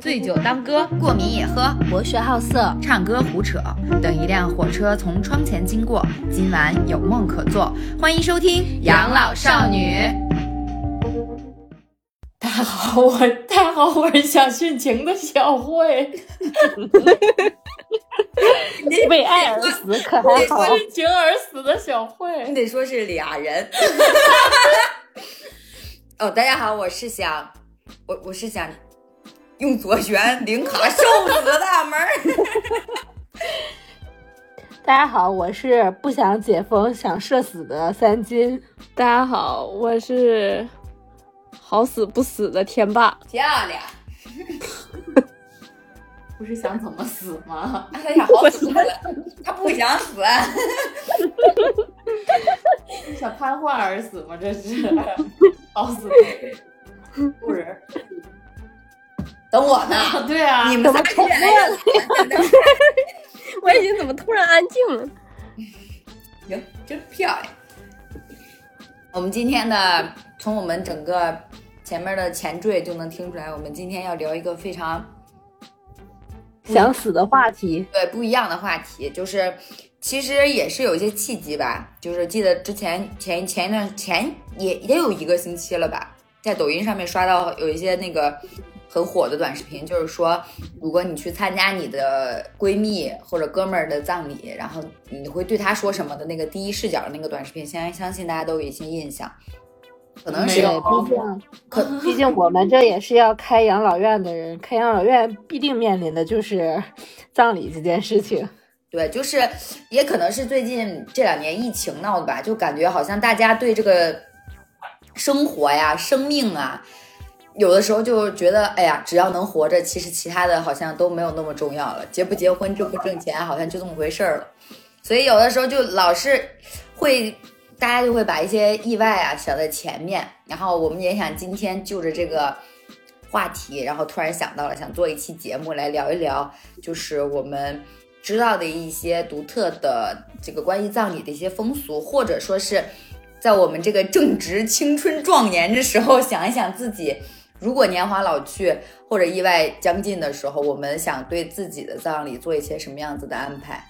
醉酒当歌，过敏也喝，博学好色，唱歌胡扯。等一辆火车从窗前经过，今晚有梦可做。欢迎收听《养老少女》。大家好，我大家好，我是想殉情的小慧。为爱而死，可还好？殉情而死的小慧，你得说是俩人。哦，大家好，我是想，我我是想。用左旋领卡瘦死的大门。大家好，我是不想解封想社死的三金。大家好，我是好死不死的天霸。漂亮。不是想怎么死吗？他想好死了，他不想死。想瘫痪而死吗？这是 好死不人。等我呢？对啊，你们怎么突然？我已经怎么突然安静了？行，真漂亮。我们今天的从我们整个前面的前缀就能听出来，我们今天要聊一个非常想死的话题。对，不一样的话题，就是其实也是有一些契机吧。就是记得之前前前一段前也也有一个星期了吧，在抖音上面刷到有一些那个。很火的短视频，就是说，如果你去参加你的闺蜜或者哥们儿的葬礼，然后你会对他说什么的那个第一视角的那个短视频，相相信大家都有一些印象。可能是，毕竟，可毕竟我们这也是要开养老院的人，开养老院必定面临的就是葬礼这件事情。对，就是也可能是最近这两年疫情闹的吧，就感觉好像大家对这个生活呀、生命啊。有的时候就觉得，哎呀，只要能活着，其实其他的好像都没有那么重要了。结不结婚，挣不挣钱，好像就这么回事儿了。所以有的时候就老是会，大家就会把一些意外啊想在前面。然后我们也想今天就着这个话题，然后突然想到了，想做一期节目来聊一聊，就是我们知道的一些独特的这个关于葬礼的一些风俗，或者说是在我们这个正值青春壮年的时候，想一想自己。如果年华老去或者意外将近的时候，我们想对自己的葬礼做一些什么样子的安排？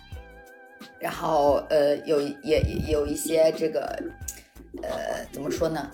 然后，呃，有也有一些这个，呃，怎么说呢？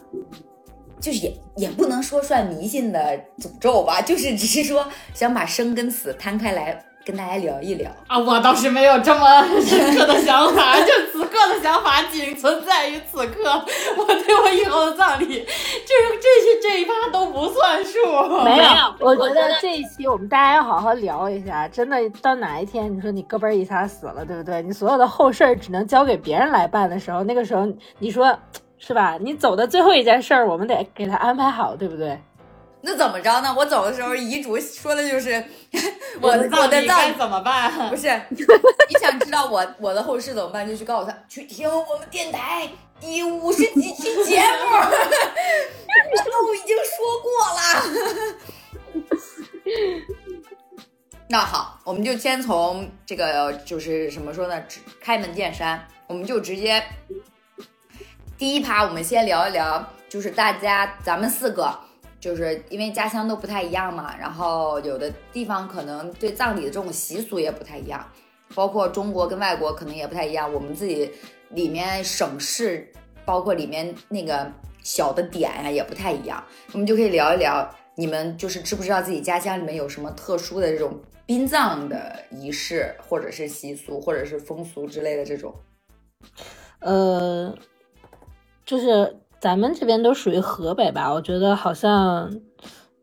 就是也也不能说算迷信的诅咒吧，就是只是说想把生跟死摊开来。跟大家聊一聊啊，我倒是没有这么深刻的想法，就此刻的想法仅存在于此刻。我对我以后的葬礼，就是这些这一趴都不算数。没有，我觉得这一期我们大家要好好聊一下。真的，到哪一天你说你胳膊一下死了，对不对？你所有的后事儿只能交给别人来办的时候，那个时候你说 是吧？你走的最后一件事儿，我们得给他安排好，对不对？那怎么着呢？我走的时候遗嘱说的就是我的我的葬怎么办？不是，你想知道我我的后事怎么办？就去告诉他去听我们电台第五十几期节目，我 都已经说过了。那好，我们就先从这个就是怎么说呢？开门见山，我们就直接第一趴，我们先聊一聊，就是大家咱们四个。就是因为家乡都不太一样嘛，然后有的地方可能对葬礼的这种习俗也不太一样，包括中国跟外国可能也不太一样。我们自己里面省市，包括里面那个小的点呀也不太一样。我们就可以聊一聊，你们就是知不知道自己家乡里面有什么特殊的这种殡葬的仪式，或者是习俗，或者是风俗之类的这种？呃，就是。咱们这边都属于河北吧，我觉得好像，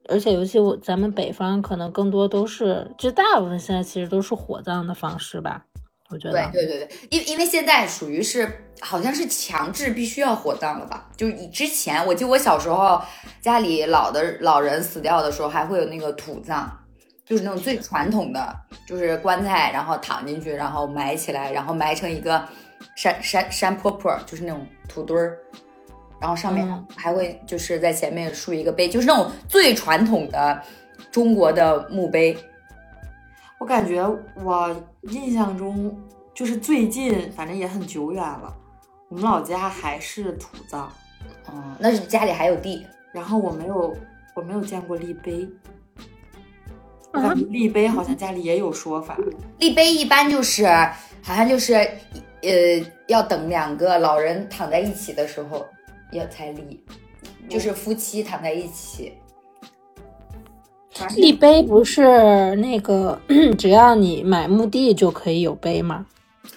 而且尤其我咱们北方可能更多都是，就大部分现在其实都是火葬的方式吧，我觉得。对对对对，因因为现在属于是好像是强制必须要火葬了吧？就以之前，我记得我小时候家里老的老人死掉的时候，还会有那个土葬，就是那种最传统的，就是棺材，然后躺进去，然后埋起来，然后埋成一个山山山坡坡，就是那种土堆儿。然后上面还会就是在前面竖一个碑，就是那种最传统的中国的墓碑。我感觉我印象中就是最近，反正也很久远了。我们老家还是土葬，嗯，那是家里还有地。然后我没有，我没有见过立碑。我感觉立碑好像家里也有说法，立碑一般就是好像就是呃要等两个老人躺在一起的时候要彩礼，就是夫妻躺在一起。立碑不是那个只要你买墓地就可以有碑吗？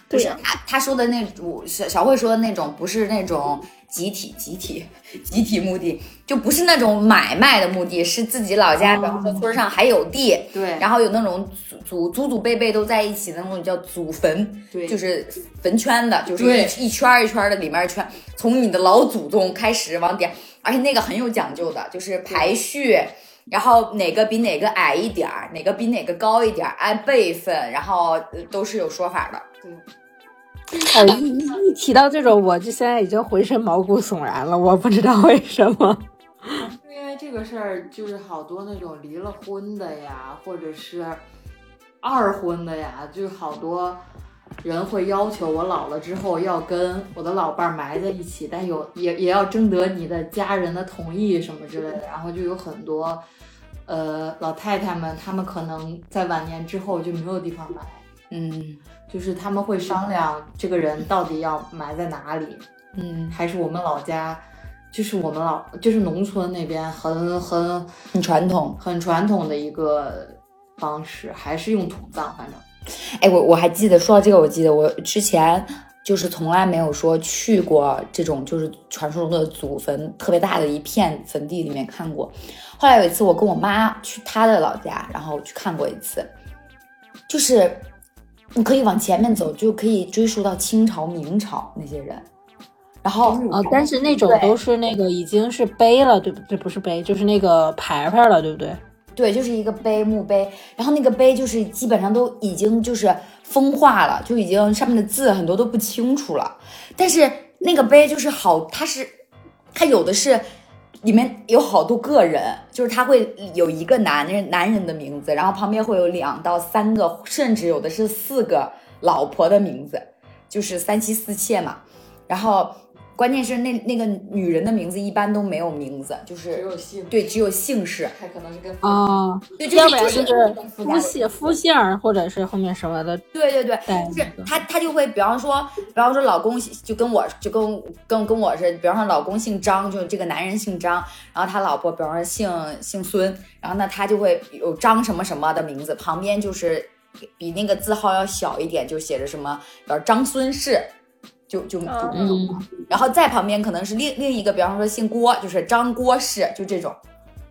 不是他他说的那种小小慧说的那种，不是那种集体集体集体墓地，就不是那种买卖的墓地，是自己老家，比方说村上还有地，对，然后有那种祖祖祖祖辈辈都在一起的那种叫祖坟，对，就是坟圈的，就是一圈一圈的里面圈，从你的老祖宗开始往点，而且那个很有讲究的，就是排序。然后哪个比哪个矮一点儿，哪个比哪个高一点儿，按辈分，然后都是有说法的。对，一一提到这种，我就现在已经浑身毛骨悚然了，我不知道为什么。因为这个事儿，就是好多那种离了婚的呀，或者是二婚的呀，就好多人会要求我老了之后要跟我的老伴儿埋在一起，但有也也要征得你的家人的同意什么之类的，然后就有很多。呃，老太太们，他们可能在晚年之后就没有地方埋，嗯，就是他们会商量这个人到底要埋在哪里，嗯，还是我们老家，就是我们老就是农村那边很很很传统很传统的一个方式，还是用土葬，反正，哎，我我还记得说到这个，我记得我之前。就是从来没有说去过这种就是传说中的祖坟特别大的一片坟地里面看过。后来有一次我跟我妈去她的老家，然后去看过一次，就是你可以往前面走，就可以追溯到清朝、明朝那些人。然后哦，但是那种都是那个已经是碑了，对不对？不是碑，就是那个牌牌了，对不对？对，就是一个碑墓碑。然后那个碑就是基本上都已经就是。风化了，就已经上面的字很多都不清楚了。但是那个碑就是好，它是它有的是里面有好多个人，就是他会有一个男人男人的名字，然后旁边会有两到三个，甚至有的是四个老婆的名字，就是三妻四妾嘛。然后。关键是那那个女人的名字一般都没有名字，就是只有姓，对，只有姓氏，还可能是跟啊，对，要不然就是夫姓夫姓或者是后面什么的，对对对，是他他就会，比方说，比方说老公就跟我就跟跟跟我是，比方说老公姓张，就这个男人姓张，然后他老婆比方说姓姓孙，然后呢他就会有张什么什么的名字，旁边就是比那个字号要小一点，就写着什么，比如张孙氏。就就就那种，然后在旁边可能是另另一个，比方说姓郭，就是张郭氏，就这种，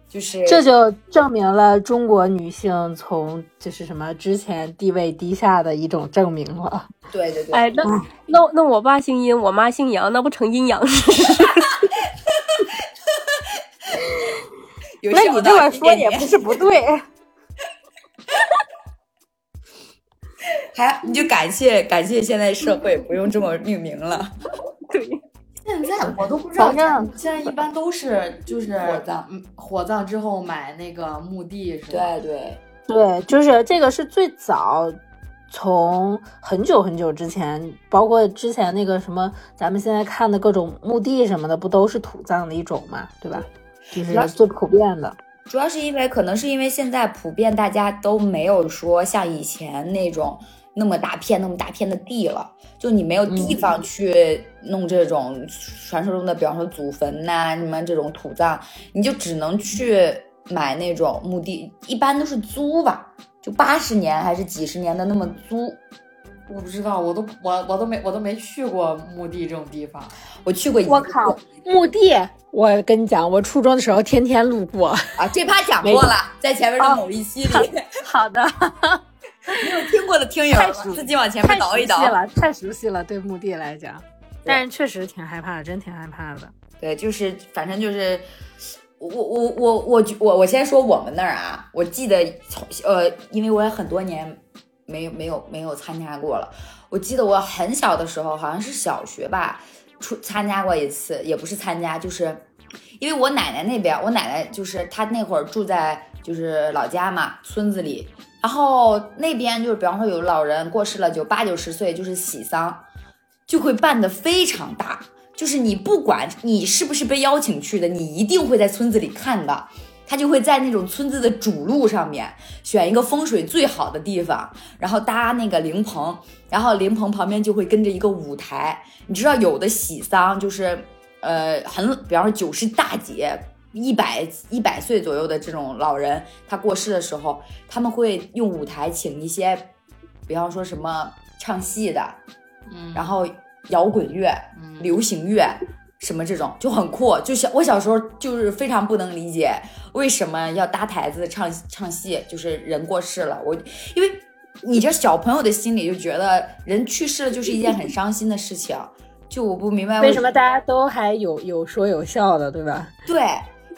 就是这就证明了中国女性从就是什么之前地位低下的一种证明了。对对对，哎，那那那我爸姓阴，我妈姓杨，那不成阴阳师？那你这么说也不是不对。还你就感谢感谢现在社会 不用这么命名了。对，现在我都不知道，现在一般都是 就是火葬，嗯，火葬之后买那个墓地是吧？对对对，就是这个是最早从很久很久之前，包括之前那个什么，咱们现在看的各种墓地什么的，不都是土葬的一种嘛？对吧？就是最普遍的。主要是因为可能是因为现在普遍大家都没有说像以前那种那么大片那么大片的地了，就你没有地方去弄这种传说中的，比方说祖坟呐什么这种土葬，你就只能去买那种墓地，一般都是租吧，就八十年还是几十年的那么租。我不知道，我都我我都没我都没去过墓地这种地方，我去过一次我靠，墓地！我跟你讲，我初中的时候天天路过啊。这趴讲过了，在前面的某一期里。好的，没有听过的听友自己往前面倒一倒。太熟悉了，太熟悉了，对墓地来讲。但是确实挺害怕的，真挺害怕的。对，就是反正就是我我我我我我先说我们那儿啊，我记得从呃，因为我也很多年。没有没有没有参加过了。我记得我很小的时候，好像是小学吧，出参加过一次，也不是参加，就是因为我奶奶那边，我奶奶就是她那会儿住在就是老家嘛，村子里，然后那边就是比方说有老人过世了，就八九十岁，就是喜丧，就会办的非常大，就是你不管你是不是被邀请去的，你一定会在村子里看到。他就会在那种村子的主路上面选一个风水最好的地方，然后搭那个灵棚，然后灵棚旁边就会跟着一个舞台。你知道有的喜丧就是呃很，比方说九十大姐。一百一百岁左右的这种老人，他过世的时候，他们会用舞台请一些，比方说什么唱戏的，嗯，然后摇滚乐、流行乐什么这种就很酷。就小我小时候就是非常不能理解为什么要搭台子唱唱戏，就是人过世了，我因为你这小朋友的心里就觉得人去世了就是一件很伤心的事情，就我不明白为什么大家都还有有说有笑的，对吧？对。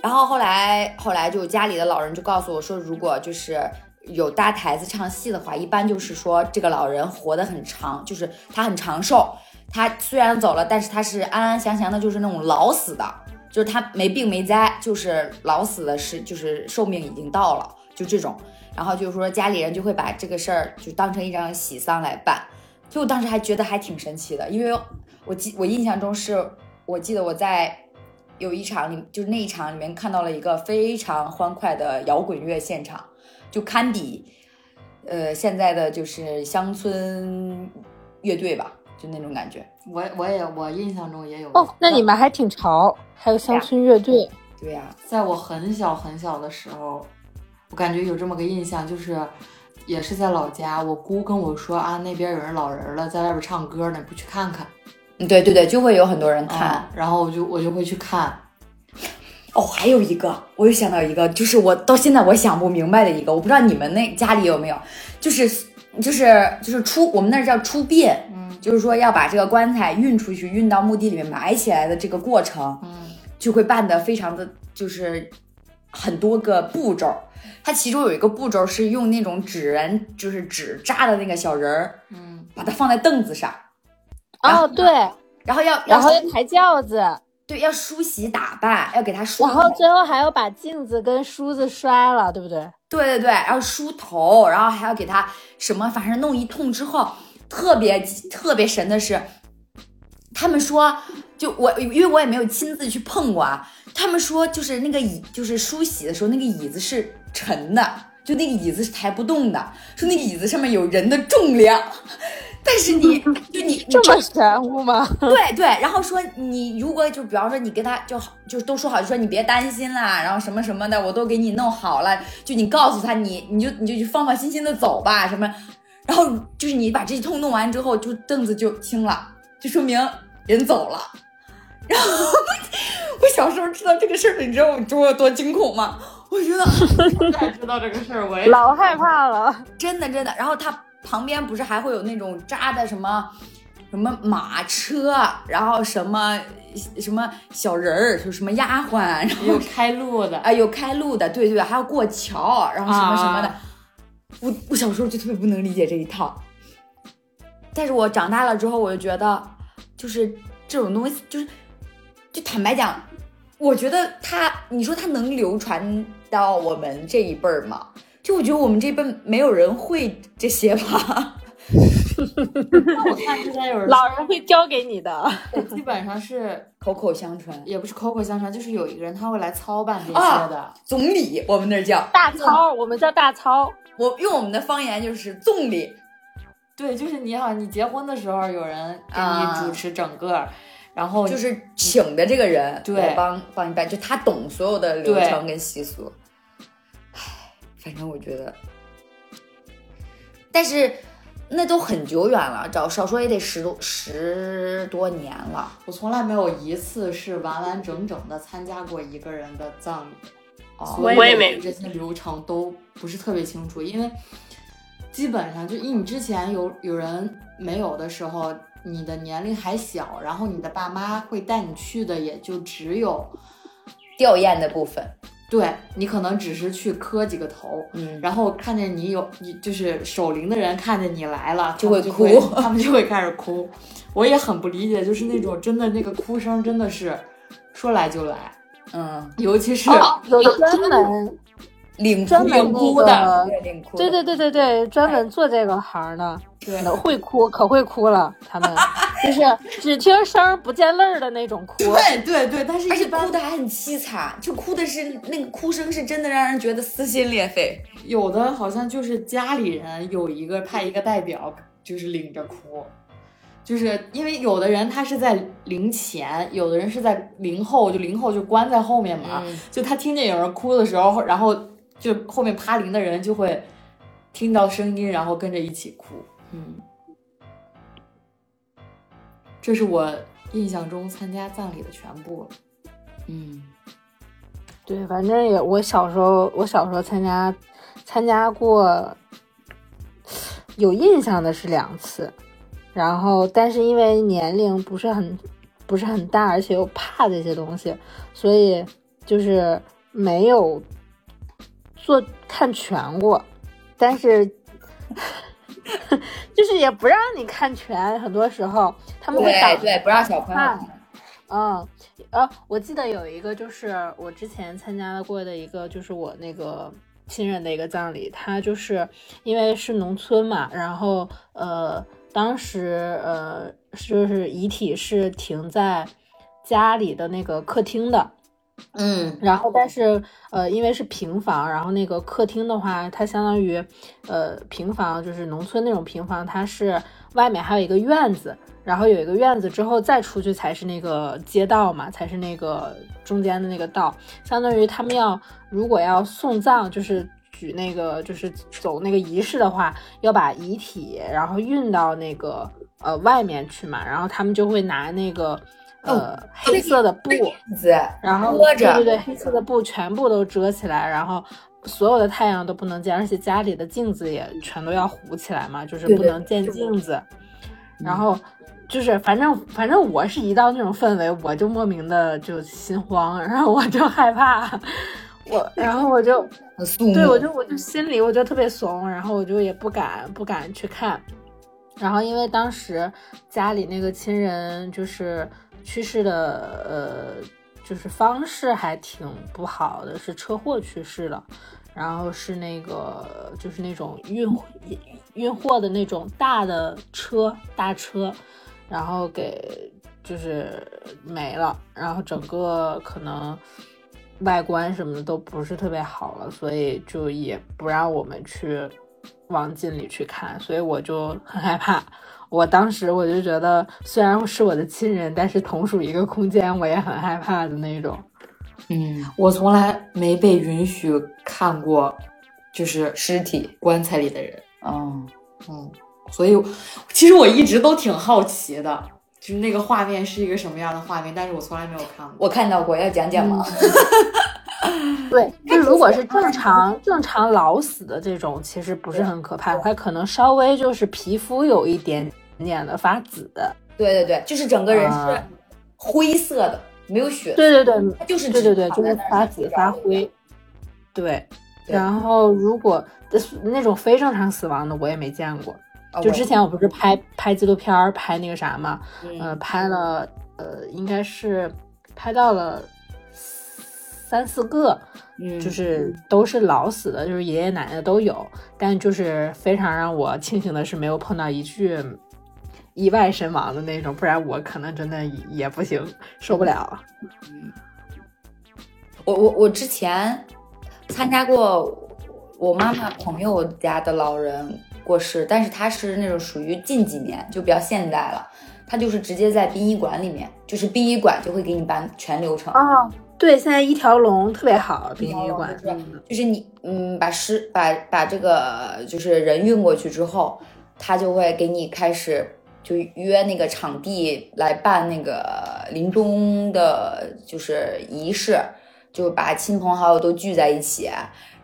然后后来，后来就家里的老人就告诉我说，如果就是有搭台子唱戏的话，一般就是说这个老人活得很长，就是他很长寿。他虽然走了，但是他是安安详详的，就是那种老死的，就是他没病没灾，就是老死的是就是寿命已经到了，就这种。然后就是说家里人就会把这个事儿就当成一张喜丧来办。所以我当时还觉得还挺神奇的，因为我记我印象中是我记得我在。有一场里，就是那一场里面看到了一个非常欢快的摇滚乐现场，就堪比，呃，现在的就是乡村乐队吧，就那种感觉。我我也我印象中也有哦，那你们还挺潮，还有乡村乐队。对呀，在我很小很小的时候，我感觉有这么个印象，就是也是在老家，我姑跟我说啊，那边有人老人了，在外边唱歌呢，不去看看。对对对，就会有很多人看，然后我就我就会去看。哦，还有一个，我又想到一个，就是我到现在我想不明白的一个，我不知道你们那家里有没有，就是就是就是出我们那叫出殡，嗯，就是说要把这个棺材运出去，运到墓地里面埋起来的这个过程，嗯，就会办的非常的就是很多个步骤，它其中有一个步骤是用那种纸人，就是纸扎的那个小人儿，嗯，把它放在凳子上。哦，对，然后要，然后要抬轿子，对，要梳洗打扮，要给他梳，然后最后还要把镜子跟梳子摔了，对不对？对对对，然后梳头，然后还要给他什么，反正弄一通之后，特别特别神的是，他们说，就我因为我也没有亲自去碰过啊，他们说就是那个椅，就是梳洗的时候那个椅子是沉的，就那个椅子是抬不动的，说那个椅子上面有人的重量。但是你就你这么玄乎吗？对对，然后说你如果就比方说你跟他就好就都说好，就说你别担心啦，然后什么什么的我都给你弄好了，就你告诉他你你就你就放放心心的走吧什么，然后就是你把这一通弄完之后，就凳子就轻了，就说明人走了。然后我小时候知道这个事儿，你知道我我有多惊恐吗？我觉得现在知道这个事儿，我也老害怕了，真的真的。然后他。旁边不是还会有那种扎的什么什么马车，然后什么什么小人儿，就什么丫鬟，然后有开路的，啊，有开路的，对对，还要过桥，然后什么什么的。我我小时候就特别不能理解这一套，但是我长大了之后，我就觉得，就是这种东西，就是就坦白讲，我觉得它，你说它能流传到我们这一辈儿吗？就我觉得我们这边没有人会这些吧。那我看之前有人老人会教给你的，基本上是口口相传，也不是口口相传，就是有一个人他会来操办这些的。总理，我们那儿叫大操，我们叫大操。我用我们的方言就是总理。对，就是你好，你结婚的时候有人给你主持整个，然后就是请的这个人对帮帮你办，就他懂所有的流程跟习俗。反正我觉得，但是那都很久远了，找少说也得十多十多年了。我从来没有一次是完完整整的参加过一个人的葬礼，我也没这些流程都不是特别清楚，因为基本上就因你之前有有人没有的时候，你的年龄还小，然后你的爸妈会带你去的，也就只有吊唁的部分。对你可能只是去磕几个头，嗯，然后看见你有你就是守灵的人看见你来了就会哭，他们就会开始哭。我也很不理解，就是那种真的那个哭声真的是说来就来，嗯，尤其是有专门领专门那哭个的，对对对对对，专门做这个行的，对会哭，可会哭了。他们 就是只听声儿不见泪儿的那种哭。对对对，但是而且哭的还很凄惨，就哭的是那个哭声是真的让人觉得撕心裂肺。有的好像就是家里人有一个派一个代表，就是领着哭，就是因为有的人他是在灵前，有的人是在灵后，就灵后就关在后面嘛，嗯就他听见有人哭的时候，然后就后面趴铃的人就会听到声音，然后跟着一起哭。嗯，这是我印象中参加葬礼的全部了。嗯，对，反正也我小时候，我小时候参加参加过，有印象的是两次，然后但是因为年龄不是很不是很大，而且又怕这些东西，所以就是没有做看全过，但是 就是也不让你看全，很多时候他们会挡对对，不让小朋友看看。嗯，呃，我记得有一个，就是我之前参加过的一个，就是我那个亲人的一个葬礼，他就是因为是农村嘛，然后呃，当时呃，就是遗体是停在家里的那个客厅的，嗯然后但是呃，因为是平房，然后那个客厅的话，它相当于呃平房，就是农村那种平房，它是外面还有一个院子，然后有一个院子之后再出去才是那个街道嘛，才是那个中间的那个道，相当于他们要如果要送葬，就是。举那个就是走那个仪式的话，要把遗体然后运到那个呃外面去嘛，然后他们就会拿那个呃、黑色的布，子，然后遮着对对对，黑色的布全部都遮起来，然后所有的太阳都不能见，而且家里的镜子也全都要糊起来嘛，就是不能见镜子。然后就是反正反正我是一到那种氛围，我就莫名的就心慌，然后我就害怕，我然后我就。对我就我就心里我就特别怂，然后我就也不敢不敢去看。然后因为当时家里那个亲人就是去世的，呃，就是方式还挺不好的，是车祸去世的。然后是那个就是那种运运货的那种大的车大车，然后给就是没了，然后整个可能外观什么的都不是特别好了，所以就也不让我们去往近里去看，所以我就很害怕。我当时我就觉得，虽然是我的亲人，但是同属一个空间，我也很害怕的那种。嗯，我从来没被允许看过，就是尸体，棺材里的人。嗯，嗯，所以其实我一直都挺好奇的，就是那个画面是一个什么样的画面，但是我从来没有看过。我看到过，要讲讲吗？对，就如果是正常正常老死的这种，其实不是很可怕，它可能稍微就是皮肤有一点点的发紫。对对对，就是整个人是啊灰色的，没有血，对对对，它就是对对对，就是发紫发灰。对，然后如果那种非正常死亡的，我也没见过。哦就之前我不是拍拍纪录片儿，拍那个啥嘛，嗯呃，拍了呃，应该是拍到了三四个，嗯就是都是老死的，就是爷爷奶奶都有，但就是非常让我庆幸的是没有碰到一具意外身亡的那种，不然我可能真的也不行，受不了。我我我之前参加过我妈妈朋友家的老人过世，但是他是那种属于近几年，就比较现代了。他就是直接在殡仪馆里面，就是殡仪馆就会给你办全流程。哦，对，现在一条龙特别好，殡仪馆。就是就是你嗯，把尸把把这个就是人运过去之后，他就会给你开始就约那个场地来办那个临终的，就是仪式，就把亲朋好友都聚在一起，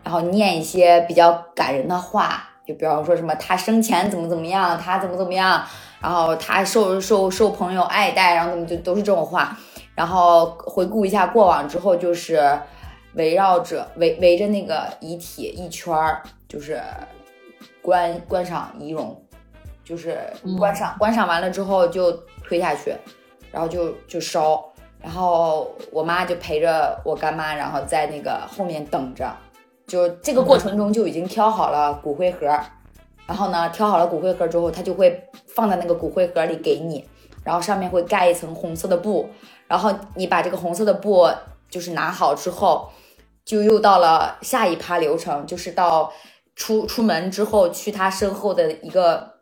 然后念一些比较感人的话，就比方说什么他生前怎么怎么样，他怎么怎么样，然后他受受受朋友爱戴，然后怎么就都是这种话。然后回顾一下过往之后，就是围绕着围围着那个遗体一圈儿，就是观观赏仪容，就是观赏、观赏完了之后就推下去，然后就就烧，然后我妈就陪着我干妈，然后在那个后面等着，就这个过程中就已经挑好了骨灰盒，然后呢，挑好了骨灰盒之后，他就会放在那个骨灰盒里给你，然后上面会盖一层红色的布，然后你把这个红色的布就是拿好之后，就又到了下一趴流程，就是到出出门之后去他身后的一个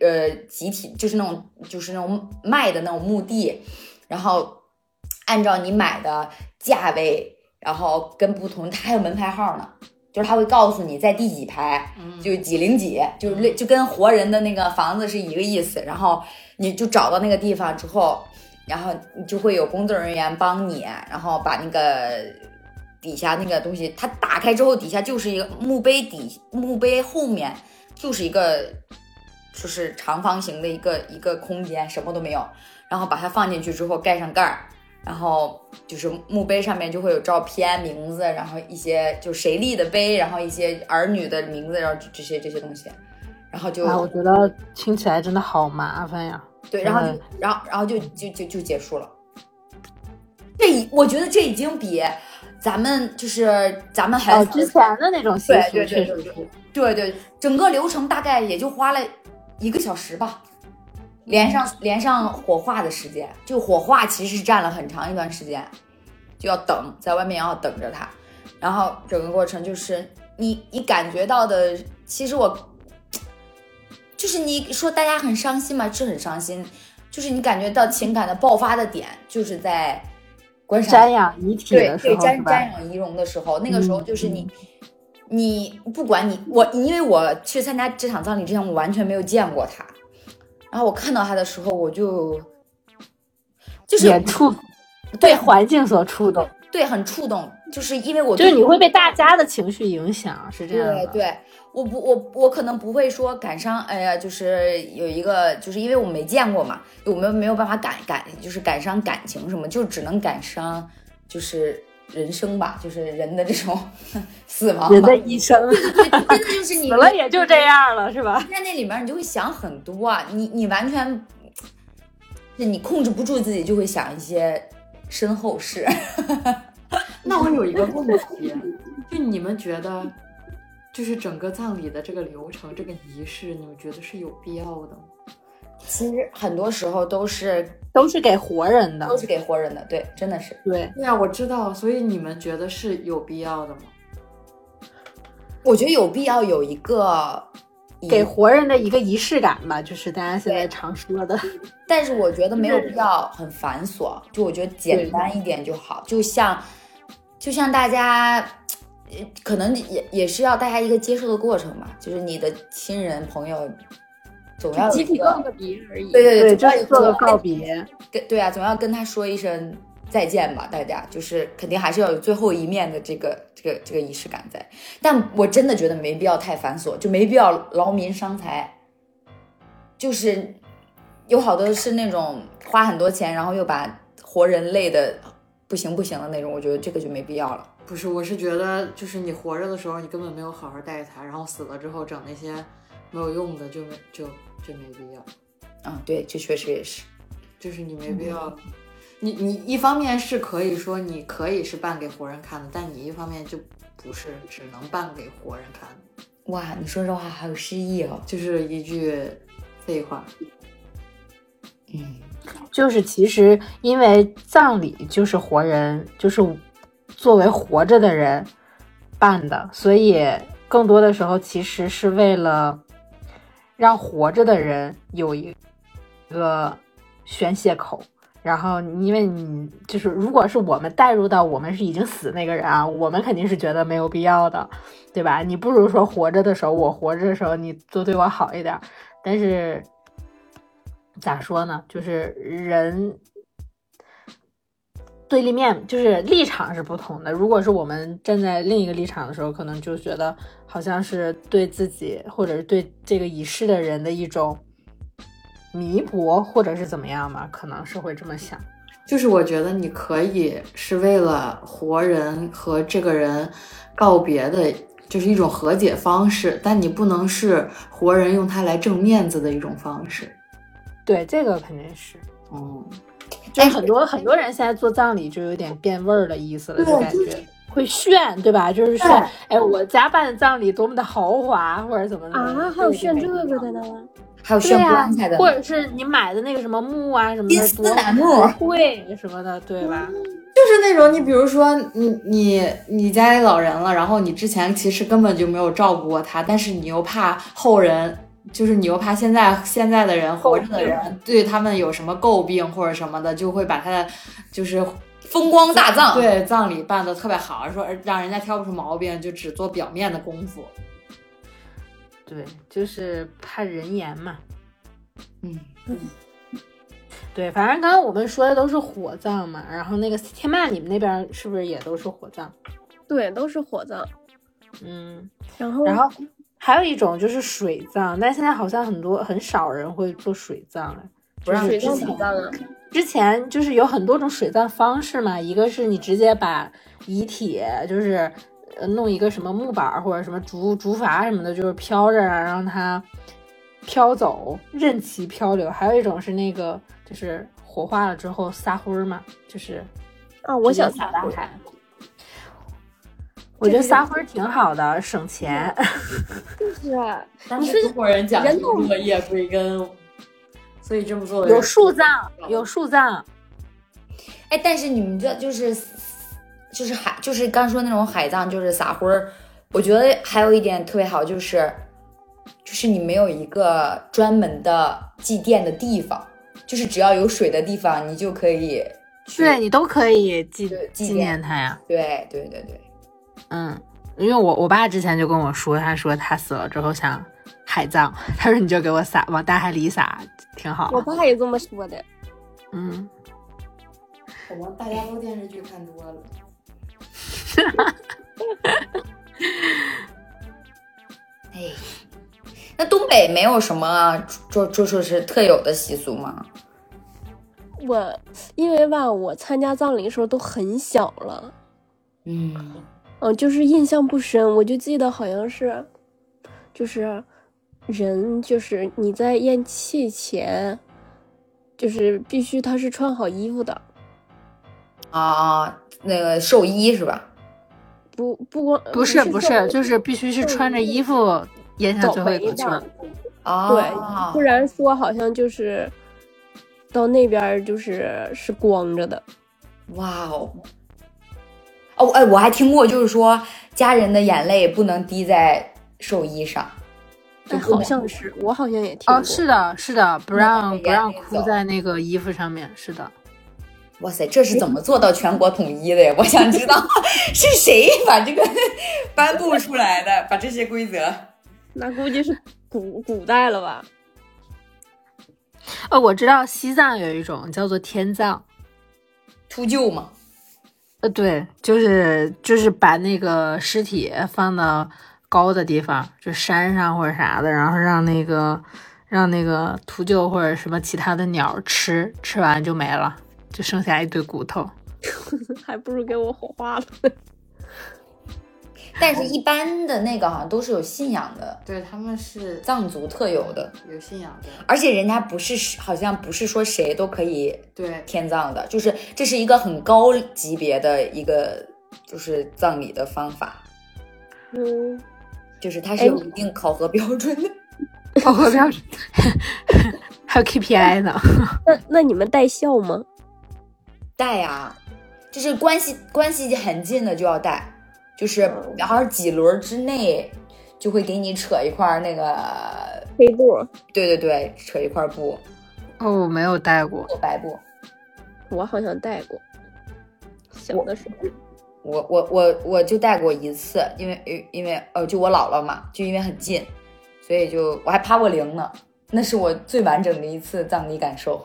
呃集体，就是那种就是那种卖的那种墓地，然后按照你买的价位，然后跟不同，它还有门牌号呢。就是他会告诉你在第几排，就几零几，就是类就跟活人的那个房子是一个意思。然后你就找到那个地方之后，然后你就会有工作人员帮你，然后把那个底下那个东西，它打开之后，底下就是一个墓碑底，墓碑后面就是一个就是长方形的一个一个空间，什么都没有。然后把它放进去之后，盖上盖儿。然后就是墓碑上面就会有照片、名字，然后一些就谁立的碑，然后一些儿女的名字，然后这些这些东西，然后就啊，我觉得听起来真的好麻烦呀。对，然后就然后然后就就就就结束了。这已我觉得这已经比咱们就是咱们还哦之前的那种习俗对对对对对，整个流程大概也就花了一个小时吧。连上连上火化的时间，就火化其实占了很长一段时间，就要等在外面要等着他，然后整个过程就是你你感觉到的，其实我就是你说大家很伤心嘛，是很伤心，就是你感觉到情感的爆发的点，就是在观赏瞻仰遗体对对，的时候是吧？瞻瞻仰遗容的时候，那个时候就是你，你不管你我，因为我去参加这场葬礼之前，我完全没有见过他，然后我看到他的时候，我就就是也触对被环境所触动，对很触动，就是因为我就是对你会被大家的情绪影响，是这样的。对对，我不我我可能不会说感伤，哎呀，就是有一个，就是因为我没见过嘛，我们没有办法感感，就是感伤感情什么，就只能感伤，就是人生吧，就是人的这种 死亡吧人的。一生真的就是 你死了也就这样了，是吧？在那里面，你就会想很多啊，你你完全，是你控制不住自己，就会想一些身后事。那我有一个问题，就你们觉得，就是整个葬礼的这个流程、这个仪式，你们觉得是有必要的吗？其实很多时候都是都是给活人的都，是给活人的，对，真的是。对，对呀，我知道，所以你们觉得是有必要的吗？我觉得有必要有一个给活人的一个仪式感吧，就是大家现在常说的。但是我觉得没有必要很繁琐，就我觉得简单一点就好。就像，就像大家，呃可能也也是要大家一个接受的过程吧。就是你的亲人朋友，总要有一个，个别而已。对对对，总要有就是做个告别。跟对啊，总要跟他说一声再见吧。大家就是肯定还是要有最后一面的这个这个这个仪式感在。但我真的觉得没必要太繁琐，就没必要劳民伤财。就是有好多是那种花很多钱，然后又把活人累的不行不行的那种，我觉得这个就没必要了。不是，我是觉得，就是你活着的时候，你根本没有好好待他，然后死了之后整那些没有用的，就没就就没必要。啊，对，这确实也是。就是你没必要，你你一方面是可以说你可以是办给活人看的，但你一方面就不是只能办给活人看的，哇，你说这话好有诗意哦。就是一句废话。嗯，就是其实因为葬礼就是活人，就是作为活着的人办的，所以更多的时候其实是为了让活着的人有一个宣泄口。然后，因为你就是，如果是我们带入到我们是已经死那个人啊，我们肯定是觉得没有必要的，对吧？你不如说活着的时候，我活着的时候你多对我好一点。但是咋说呢？就是人对立面，就是立场是不同的。如果是我们站在另一个立场的时候，可能就觉得好像是对自己或者是对这个已逝的人的一种弥补，或者是怎么样嘛，可能是会这么想。就是我觉得你可以是为了活人和这个人告别的，就是一种和解方式，但你不能是活人用它来挣面子的一种方式。对，这个肯定是。嗯，就是很多很多人现在做葬礼就有点变味儿的意思了，就感觉。会炫，对吧？就是炫，哎，我家办的葬礼多么的豪华，或者怎么的啊？还有炫这个的呢？还有炫棺材的，或者是你买的那个什么木啊什么的，金丝楠木贵什么的，对吧？就是那种你比如说你你你家里老人了，然后你之前其实根本就没有照顾过他，但是你又怕后人，就是你又怕现在现在的人活着的人对他们有什么诟病或者什么的，就会把他的就是风光大葬，对葬礼办的特别好，说让人家挑不出毛病，就只做表面的功夫。对，就是怕人言嘛。嗯嗯，对，反正刚刚我们说的都是火葬嘛，然后那个天霸，你们那边是不是也都是火葬？对，都是火葬。嗯，然后然后还有一种就是水葬，但现在好像很多很少人会做水葬了。不让水葬葬啊？之前就是有很多种水葬方式嘛，一个是你直接把遗体就是。呃，弄一个什么木板或者什么竹竹筏什么的，就是飘着让它飘走，任其漂流。还有一种是那个，就是火化了之后撒灰嘛，就是啊，我想撒大海。我觉得撒灰挺好的，省钱。就是，但是中国人讲究落叶归根，所以这么做有树葬，有树葬。哎，但是你们这就是。就是海，就是刚说那种海葬，就是撒灰儿。我觉得还有一点特别好，就是，就是你没有一个专门的祭奠的地方，就是只要有水的地方，你就可以，对你都可以祭纪念他呀。对对对对，嗯，因为我我爸之前就跟我说，他说他死了之后想海葬，他说你就给我撒往大海里撒，挺好。我爸也这么说的。嗯，可能大家都电视剧看多了。哈哈，哎，那东北没有什么就就说是特有的习俗吗？我因为吧，我参加葬礼的时候都很小了，嗯嗯，就是印象不深，我就记得好像是，就是人就是你在咽气前，就是必须他是穿好衣服的啊，那个寿衣是吧？不不光不是不是，就是必须是穿着衣服咽下最后一口气。啊，对，不然说好像就是到那边就是是光着的。哇哦！哦哎，我还听过，就是说家人的眼泪不能滴在寿衣上。哎，好像是，我好像也听过。哦，是的，是的，不让不让哭在那个衣服上面。是的。哇塞，这是怎么做到全国统一的呀？我想知道 是谁把这个颁布出来的，把这些规则。那估计是古古代了吧？哦，我知道西藏有一种叫做天葬，秃鹫吗？呃，对，就是就是把那个尸体放到高的地方，就山上或者啥的，然后让那个让那个秃鹫或者什么其他的鸟吃，吃完就没了。就剩下一堆骨头，还不如给我火化了。但是，一般的那个好像都是有信仰的，对他们是藏族特有的，有信仰的。而且人家不是，好像不是说谁都可以对天葬的，就是这是一个很高级别的一个，就是葬礼的方法。嗯，就是它是有一定考核标准的，考核标准，还有 KPI 呢。那那你们带孝吗？带呀，就是关系关系很近的就要带，就是然后几轮之内就会给你扯一块那个黑布，对对对，扯一块布。哦，我没有带过白布，我好像带过，小的时候。我我我我就带过一次，因为因因为呃，就我姥姥嘛，就因为很近，所以就我还趴过铃呢，那是我最完整的一次葬礼感受。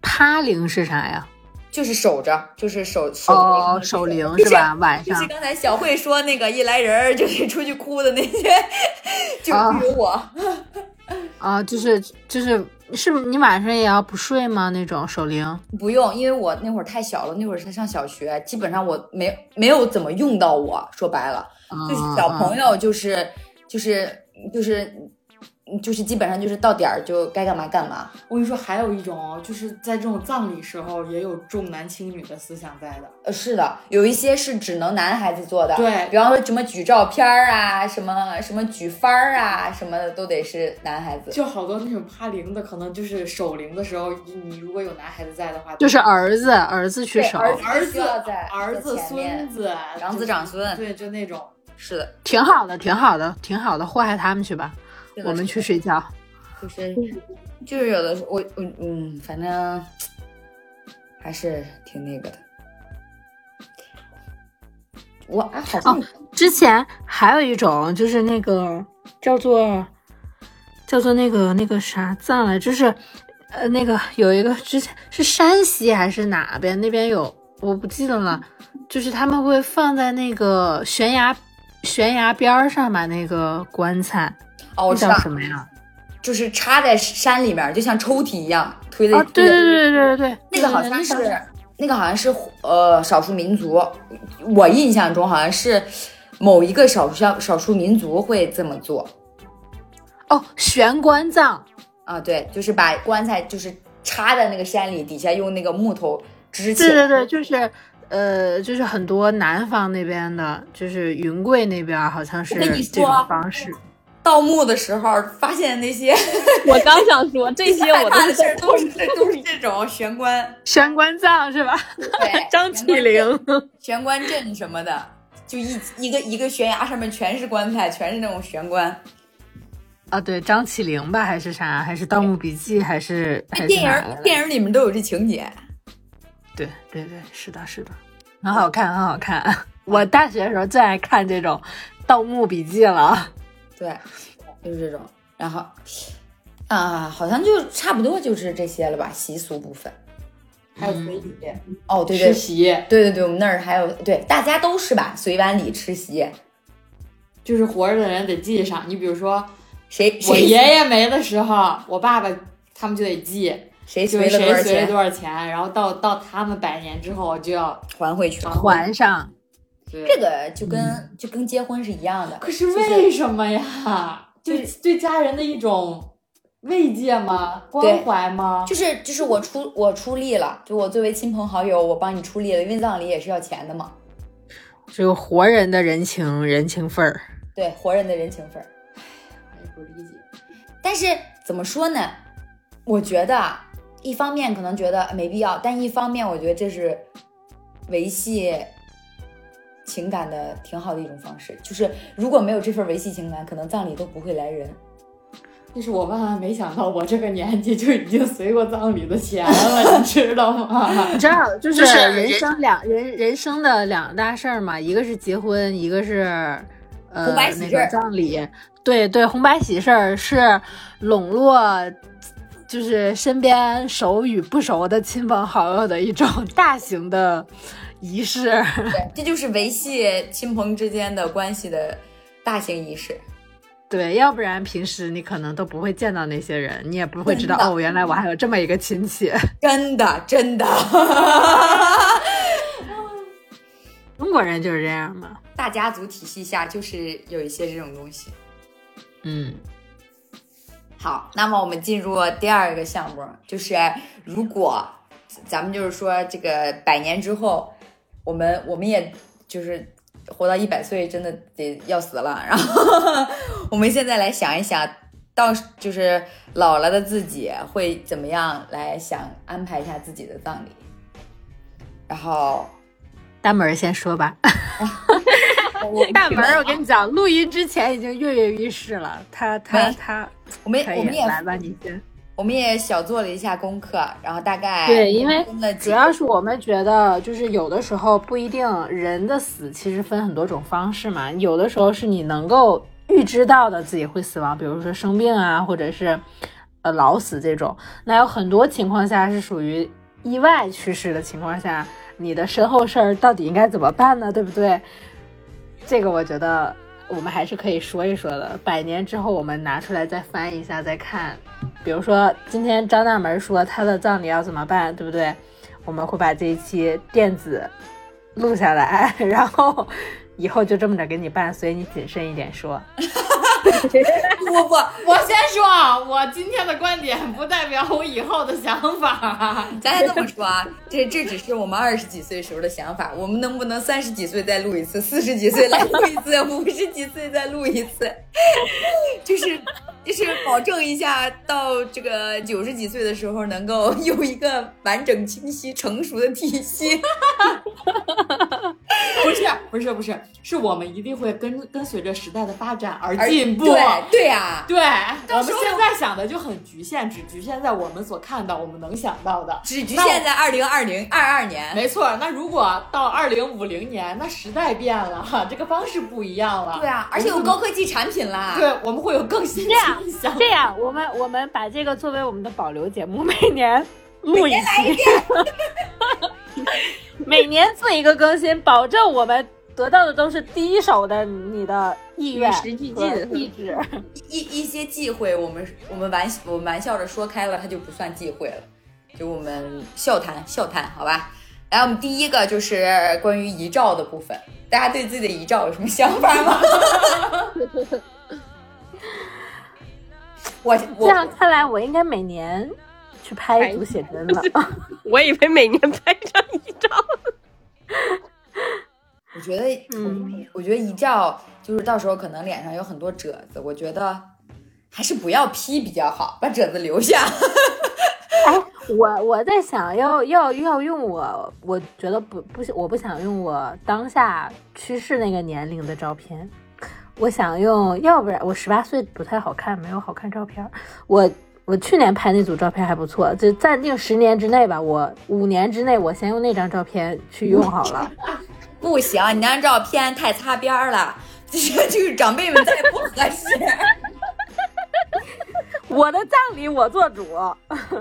趴铃是啥呀？就是守着，就是守守哦，守灵是吧？晚上就是刚才小慧说那个一来人就得出去哭的那些，就有我。啊，就是就是是你晚上也要不睡吗？那种守灵？不用，因为我那会儿太小了，那会儿才上小学，基本上我没没有怎么用到我。说白了，就是小朋友，就是就是就是就是基本上就是到点儿就该干嘛干嘛。我跟你说，还有一种哦，就是在这种葬礼时候也有重男轻女的思想在的。呃，是的，有一些是只能男孩子做的，对比方说什么举照片儿啊，什么什么举幡儿啊，什么的都得是男孩子。就好多那种趴灵的，可能就是守灵的时候，你如果有男孩子在的话，就是儿子，儿子去守，对儿子在儿子、孙子、长子长孙对，就那种。是的，挺好的，挺好的，挺好的，祸害他们去吧，我们去睡觉。就是就是有的时候我我嗯，反正还是挺那个的。我啊，好像、之前还有一种就是那个叫做叫做那个那个啥葬来，就是呃那个有一个之前是山西还是哪边那边有我不记得了，就是他们会放在那个悬崖悬崖边上把那个棺材，哦，我知道那叫，什么呀？就是插在山里面，就像抽屉一样推的。啊，对对对对对对，那个好像是那个好像是呃少数民族，我印象中好像是某一个少数少数民族会这么做哦悬棺葬。啊，对，就是把棺材就是插在那个山里，底下用那个木头支起来。对对对，就是呃，就是很多南方那边的，就是云贵那边好像是这种方式。盗墓的时候发现那些 我刚想说 这些我的是事儿都是都是这种玄关、玄关葬是吧？对，张起灵，玄关阵什么的，就一一个一个悬崖上面全是棺材，全是那种玄关。啊，对，张起灵吧，还是啥？还是《盗墓笔记》？还是还是电影电影里面都有这情节。对对对，是的，是的，很好看，很好看。我大学的时候最爱看这种《盗墓笔记》了。对，就是这种。然后啊，好像就差不多就是这些了吧，习俗部分。还有随礼、哦，对对吃席，对对对，我们那儿还有对，大家都是吧，随碗礼吃席，就是活着的人得记上。你比如说，谁我谁爷爷没的时候，我爸爸他们就得记，谁就是随了多少钱谁随了多少钱，然后到到他们百年之后就要还回去。还上，对这个就跟、就跟结婚是一样的。可是为什么呀？对对家人的一种慰藉吗？关怀吗？就是就是我出我出力了，就我作为亲朋好友，我帮你出力了，因为葬礼也是要钱的嘛。这个活人的人情人情份儿。对，活人的人情份儿。我也不理解。但是怎么说呢？我觉得啊，一方面可能觉得没必要，但一方面我觉得这是维系情感的挺好的一种方式。就是如果没有这份维系情感，可能葬礼都不会来人。但是我万万没想到，我这个年纪就已经随过葬礼的钱了，你知道吗？你知道，就是人生两人人生的两大事儿嘛，一个是结婚，一个是呃红白喜那个葬礼。对对，红白喜事儿是笼络，就是身边熟与不熟的亲朋好友的一种大型的仪式。对，这就是维系亲朋之间的关系的大型仪式。对，要不然平时你可能都不会见到那些人，你也不会知道哦，原来我还有这么一个亲戚。真的，真的，中国人就是这样嘛。大家族体系下就是有一些这种东西。嗯，好，那么我们进入第二个项目，就是如果咱们就是说这个百年之后，我们我们也就是活到一百岁，真的得要死了。然后我们现在来想一想，到就是老了的自己会怎么样来想安排一下自己的葬礼。然后大门儿先说吧。大门儿，我跟你讲，录音之前已经跃跃欲试了。他他他，我们我们也来吧，你先。我们也小做了一下功课，然后大概对，因为主要是我们觉得，就是有的时候不一定人的死其实分很多种方式嘛，有的时候是你能够预知到的自己会死亡，比如说生病啊，或者是呃老死这种。那有很多情况下是属于意外去世的情况下，你的身后事儿到底应该怎么办呢？对不对？这个我觉得我们还是可以说一说的。百年之后，我们拿出来再翻一下，再看。比如说，今天张大门说他的葬礼要怎么办，对不对？我们会把这一期电子录下来，然后以后就这么着给你办，所以你谨慎一点说。不不，我先说啊，我今天的观点不代表我以后的想法。咱先这么说啊，这这只是我们二十几岁时候的想法。我们能不能三十几岁再录一次，四十几岁来录一次，五十几岁再录一次？就是就是保证一下，到这个九十几岁的时候，能够有一个完整、清晰、成熟的体系。不是不是不是，是我们一定会跟跟随着时代的发展而进步。对对呀，对，我们现在想的就很局限，只局限在我们所看到、我们能想到的，只局限在二零二零二二年。没错，那如果到二零五零年，那时代变了，这个方式不一样了。对啊，而且有高科技产品啦。对，我们会有更新。这样这样，我们我们把这个作为我们的保留节目，每年录一期。每年 做一个更新，保证我们得到的都是第一手的你的意愿、实际进、意志。一一些忌讳，我们我们玩我们玩笑着说开了，它就不算忌讳了，就我们笑谈笑谈，好吧？来，我们第一个就是关于遗照的部分，大家对自己的遗照有什么想法吗？我这样看来，我应该每年。去拍一组写真了，我以为每年拍张遗照。我觉得，嗯，我觉得一照就是到时候可能脸上有很多褶子，我觉得还是不要 P 比较好，把褶子留下。哎，我我在想要要要用我，我觉得不不我不想用我当下去世那个年龄的照片，我想用，要不然我十八岁不太好看，没有好看照片，我。我去年拍那组照片还不错，就暂定十年之内吧。我五年之内，我先用那张照片去用好了。不行，你那张照片太擦边了，就是就是长辈们再不合适。我的葬礼我做主，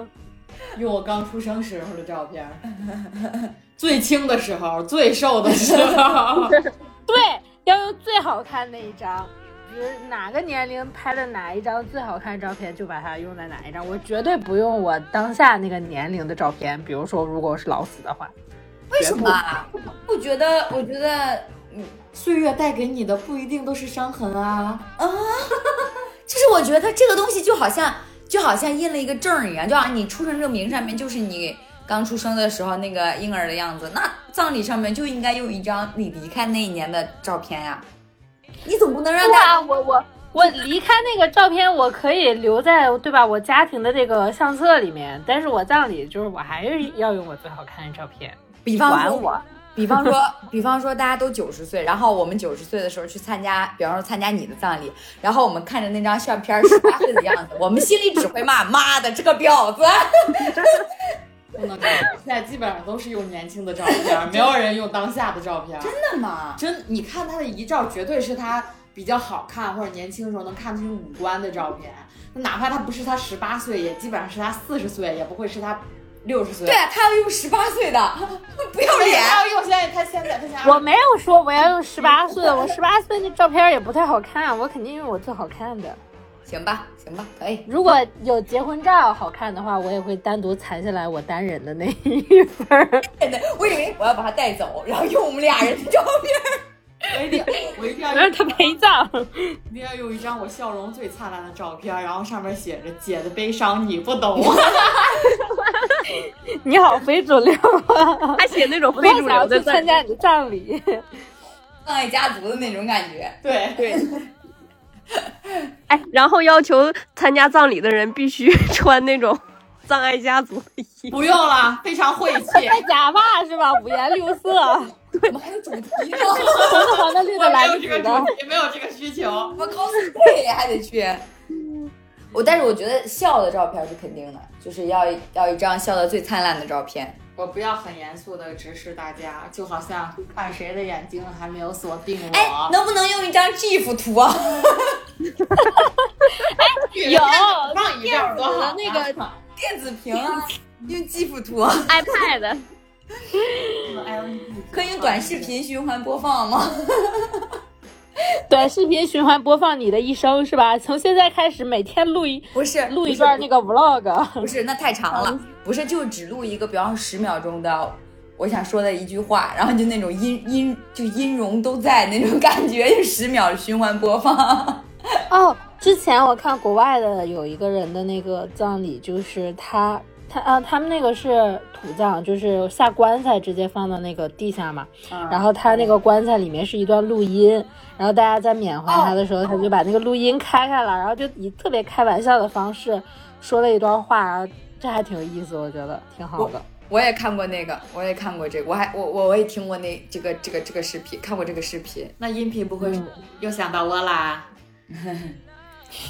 用我刚出生时候的照片，最轻的时候，最瘦的时候。对，要用最好看那一张。哪个年龄拍的哪一张最好看的照片，就把它用在哪一张。我绝对不用我当下那个年龄的照片。比如说，如果我是老死的话，为什么？我觉得，我觉得，嗯，岁月带给你的不一定都是伤痕啊啊！就是我觉得这个东西就好像，就好像印了一个证一样，就好像你出生证明上面就是你刚出生的时候那个婴儿的样子，那葬礼上面就应该用一张你离开那一年的照片呀。你总不能让他我我我离开那个照片，我可以留在对吧？我家庭的这个相册里面，但是我葬礼就是我还是要用我最好看的照片。比方说，比方说，比方说，大家都九十岁，然后我们九十岁的时候去参加，比方说参加你的葬礼，然后我们看着那张相片十八岁的样子，我们心里只会骂：妈的，这个婊子！不能现在基本上都是用年轻的照片，没有人用当下的照片。真的吗？真，你看他的遗照，绝对是他比较好看或者年轻的时候能看清五官的照片。哪怕他不是他十八岁，也基本上是他四十岁，也不会是他六十岁。对啊，他要用十八岁的，不要脸！他要用现在他现在他现在。我没有说我要用十八岁的，我十八岁那照片也不太好看，我肯定用我最好看的。行吧，行吧，可以。如果有结婚照好看的话，我也会单独裁下来我单人的那一份儿。我以为我要把它带走，然后用我们俩人的照片。我一定，我一定要让他陪葬。一定要用一张我笑容最灿烂的照片，然后上面写着“姐的悲伤你不懂”。你好，非主流啊！还写那种非主流的参加你的葬礼，葬爱家族的那种感觉。对对。哎，然后要求参加葬礼的人必须穿那种葬爱家族的衣服。不用了，非常晦气。戴假发是吧？五颜六色。我们还有主题呢？红的、黄的、绿的、蓝的、紫的。没有这个需求。我 cosplay 还得去。我但是我觉得笑的照片是肯定的，就是要要一张笑的最灿烂的照片。我不要很严肃的直视大家，就好像看谁的眼睛还没有锁定我。哎，能不能用一张 GIF 图啊？哎，有放一张多好，那个电子屏啊，用 GIF 图，iPad，可以用短视频循环播放吗？短视频循环播放你的一生是吧？从现在开始每天录一不是录一段那个 vlog，不是那太长了，不是就只录一个，比方说十秒钟的我想说的一句话，然后就那种音音就音容都在那种感觉，就十秒循环播放。哦，之前我看国外的有一个人的那个葬礼，就是他他啊，他们那个是土葬，就是下棺材直接放到那个地下嘛。然后他那个棺材里面是一段录音，然后大家在缅怀他的时候，他就把那个录音开开了，然后就以特别开玩笑的方式说了一段话，然后这还挺有意思，我觉得挺好的。我也看过那个，我也看过这个，我还我我我也听过那这个这个这个视频，看过这个视频。那音频不会又想到我啦？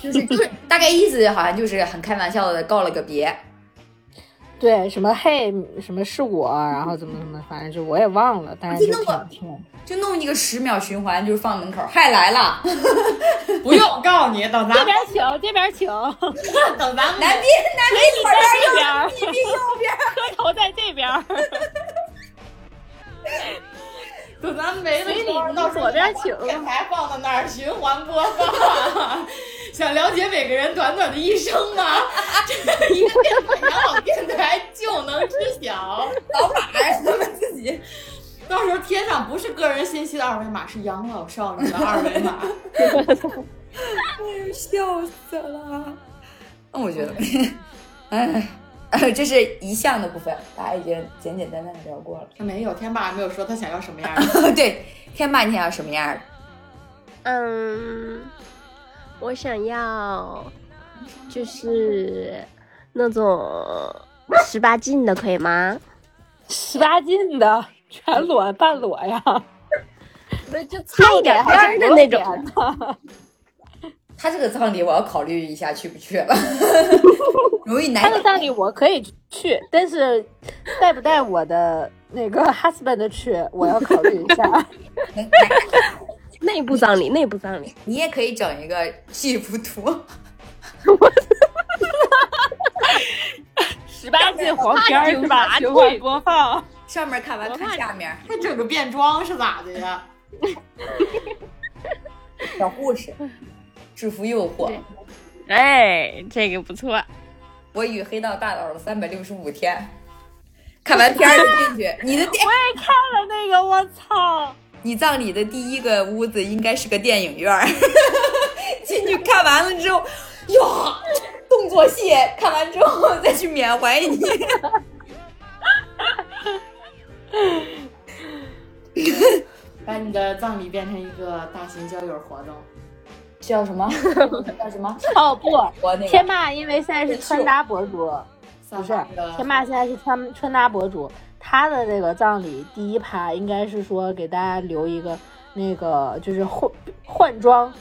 就是就是大概意思好像就是很开玩笑的告了个别。对，什么嘿，什么是我，然后怎么怎么，反正就我也忘了，但是就挺挺。就弄一个十秒循环，就是放门口，嗨来了，不用，我告诉你，等咱这边请，这边请，等咱们 男宾男宾在这边，女宾右边，磕头在这边。等咱们没了以后，到左边请，电台放到那儿循环播放。想了解每个人短短的一生吗？这一个电台养老电台就能知晓，老马呀，他们自己。到时候贴上不是个人信息的二维码，是养老少女的二维码。哎呦，笑死了！那我觉得，哎，这是一项的部分，大家已经简简单单的聊过了。他没有，天霸没有说他想要什么样的。对，天霸你想要什么样的？嗯，我想要就是那种十八禁的，可以吗？十八禁的。全裸半裸呀，那就差一点边的那种。他这个葬礼我要考虑一下去不去了，容易难。他的葬礼我可以去，但是带不带我的那个 husband 去，我要考虑一下。内部葬礼，内部葬礼，你也可以整一个幸福图。十八禁黄片是吧？循环播放。上面看完看下面，还整个变装是咋的呀？小护士，制服诱惑，哎，这个不错。我与黑道大佬的三百六十五天，看完片儿就进去。你的电我也看了那个，我操！你葬礼的第一个屋子应该是个电影院，进去看完了之后，呀，动作戏，看完之后再去缅怀你。把你的葬礼变成一个大型交友活动，叫什么？叫什么？哦不，天霸因为现在是穿搭博主，不是天霸现在是穿穿搭博主，他的这个葬礼第一趴应该是说给大家留一个那个就是换换装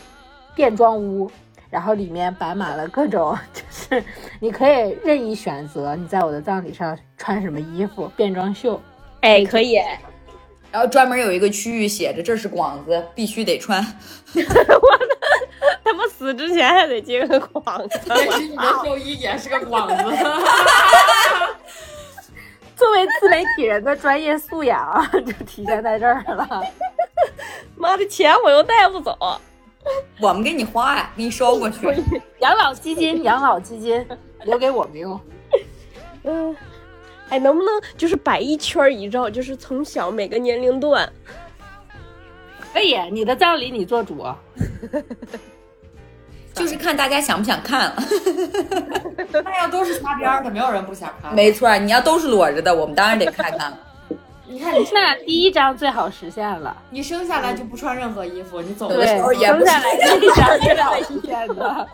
变装屋，然后里面摆满了各种，就是你可以任意选择你在我的葬礼上穿什么衣服，变装秀。哎，可以。然后专门有一个区域写着这是广子，必须得穿。我 他妈死之前还得接个广子。也许你的寿衣也是个广子。作为自媒体人的专业素养啊就体现在这儿了。妈的钱我又带不走，我们给你花呀，给你收过去。养老基金，养老基金 留给我们用。嗯。哎，能不能就是摆一圈一照，就是从小每个年龄段。可以，你的葬礼你做主。就是看大家想不想看了。那要都是擦边的，没有人不想看。没错，你要都是裸着的，我们当然得看看了。你看，你那第一张最好实现了。你生下来就不穿任何衣服，你走的时候也生下来第一张最好实现的。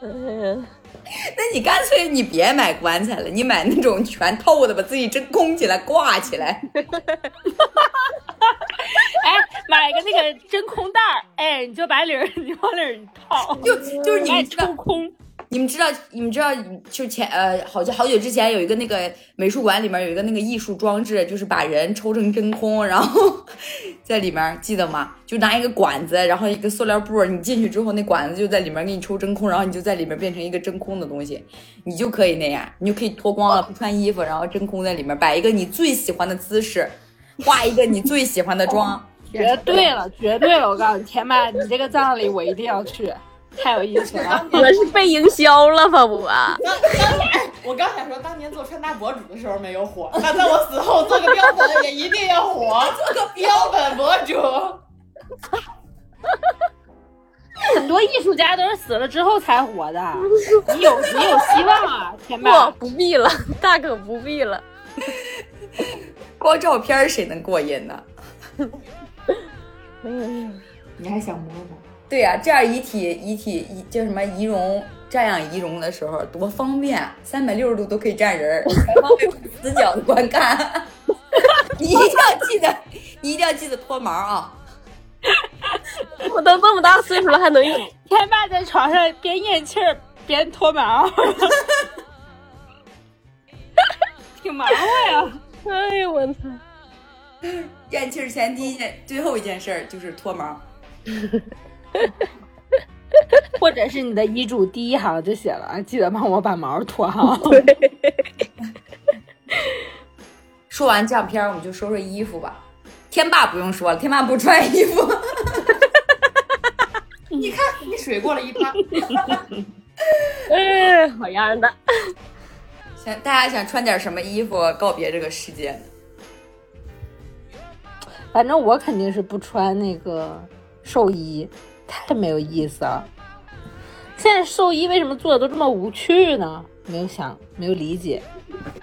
嗯。那你干脆你别买棺材了，你买那种全透的，把自己真空起来挂起来。哎，买个那个真空袋儿，哎，你就把领儿你往里儿套，就就是你抽空。你们知道，你们知道，就前呃，好像好久之前有一个那个美术馆里面有一个那个艺术装置，就是把人抽成真空，然后 在里面，记得吗？就拿一个管子，然后一个塑料布，你进去之后，那管子就在里面给你抽真空，然后你就在里面变成一个真空的东西，你就可以那样，你就可以脱光了，不穿衣服，然后真空在里面，摆一个你最喜欢的姿势，画一个你最喜欢的妆，绝对了，绝对了，我告诉你，天麦，你这个葬礼我一定要去。太有意思了！我是被营销了吧？我当年我刚想说，当年做穿搭博主的时候没有火，那在我死后做个标本也一定要火，做个标本博主。很多艺术家都是死了之后才火的，你有你有希望啊，天霸不，不必了，大可不必了。光照片儿谁能过瘾呢？没有没有，你还想摸吗？对呀、这样遗体遗体遗叫什么仪容瞻仰仪容的时候多方便，三百六十度都可以站人儿，全方位死角的观看。你一定要记得，你一定要记得脱毛啊！我都这么大岁数了还能用？天霸在床上边咽气儿边脱毛，挺忙活呀。哎呦我操！咽气儿前第一件、最后一件事儿就是脱毛。或者是你的遗嘱第一行就写了，记得帮我把毛脱好。说完相片，我们就说说衣服吧。天霸不用说了，天霸不穿衣服。你看，你水过了一趴。哎，好样的！想大家想穿点什么衣服告别这个世界呢？反正我肯定是不穿那个寿衣，太没有意思了。现在寿衣为什么做的都这么无趣呢？没有想，没有理解，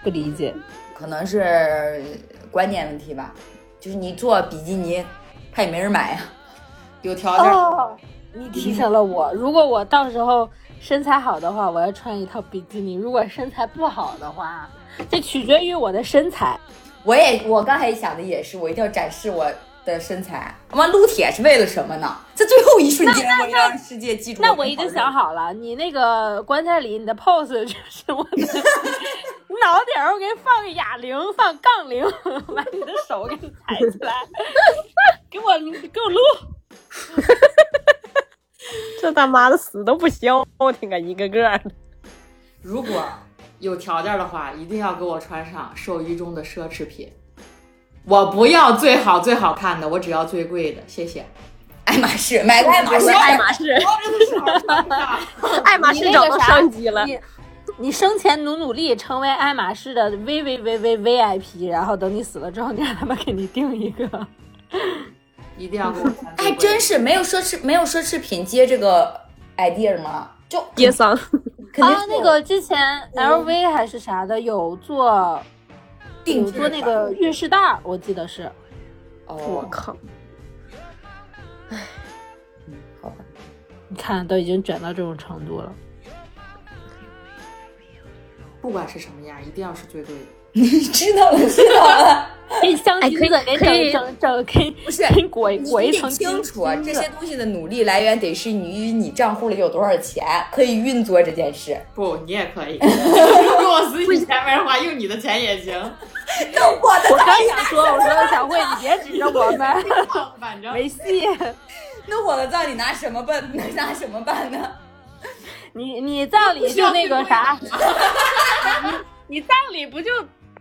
不理解。可能是观念问题吧。就是你做比基尼，他也没人买呀、有条件。哦，你提醒了我，如果我到时候身材好的话，我要穿一套比基尼；如果身材不好的话，这取决于我的身材。我也，我刚才想的也是，我一定要展示我的身材。妈，撸铁是为了什么呢？在最后一瞬间，我让世界记住。那我已经想，好了，你那个棺材里，你的 pose 就是 我的 脑顶儿，我给你放个哑铃，放杠铃，把你的手给你抬起来，给我给我撸。这他妈的死都不消停啊，一个个的。如果有条件的话，一定要给我穿上兽医中的奢侈品。我不要最好最好看的，我只要最贵的，谢谢。爱马仕买个爱马仕，爱马仕，爱马仕找到商机了。你你生前努努力，成为爱马仕的 V V V V V I P，然后等你死了之后，你让他们给你定一个。一定要给我真是没有奢侈没有奢侈品接这个 idea 吗？就接桑，啊那个之前 L V 还是啥的有做有定制做那个运势袋儿，我记得是。哦，我靠！好吧，你看，都已经卷到这种程度了。不管是什么样，一定要是最贵的。你知道了，知道了。可以金子，给可以整整整给不是裹你裹一得层清楚啊，这些东西的努力来源得是你你账户里有多少钱，可以运作这件事。不，你也可以 用我自己前面的话，用你的钱也行。那我的我刚想说，我说 小慧，你别指着我们，反正没戏。那我的葬礼拿什么办？拿什么办呢？你你葬礼就那个啥，你你葬礼不就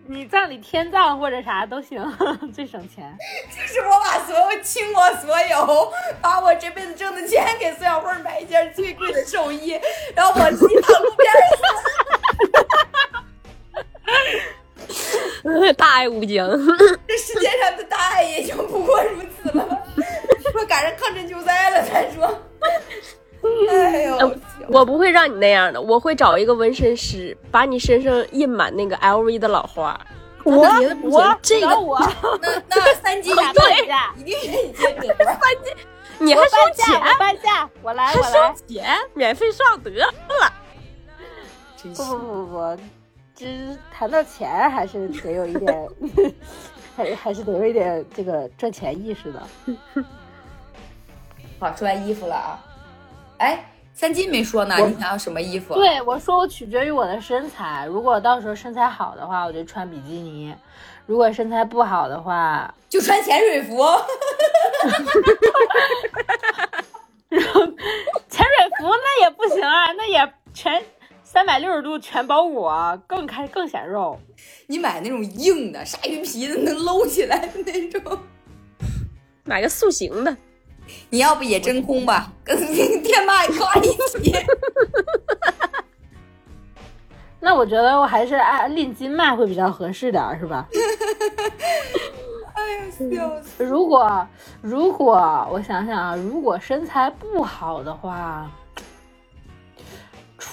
你葬礼天葬或者啥都行，最省钱。就是我把所有倾我所有，把我这辈子挣的钱给孙小慧买一件最贵的寿衣，然后我自己躺路边儿死。大爱无疆。这世界上的大爱也就不过如此了。说赶上抗震救灾了再说。哎呦，我不会让你那样的，我会找一个纹身师，把你身上印满那个 LV 的老花。我我这个我 那那三金打半价，一定愿意接这个活儿。你还收半价，钱？半价，我来还我来收。钱？免费上得了。不不不，这谈到钱还是得有一点，还还是得有一点这个赚钱意识的。好，说完衣服了啊。哎，三金没说呢，你想要什么衣服？对，我说我取决于我的身材，如果到时候身材好的话，我就穿比基尼；如果身材不好的话，就穿潜水服。潜水服那也不行啊，那也全三百六十度全包裹，更开更显肉。你买那种硬的鲨鱼皮的，能搂起来的那种。买个塑形的，你要不也真空吧，跟天霸挂一起。那我觉得我还是按拎斤卖会比较合适点儿，是吧？哎呀，笑死！如果如果我想想啊，如果身材不好的话，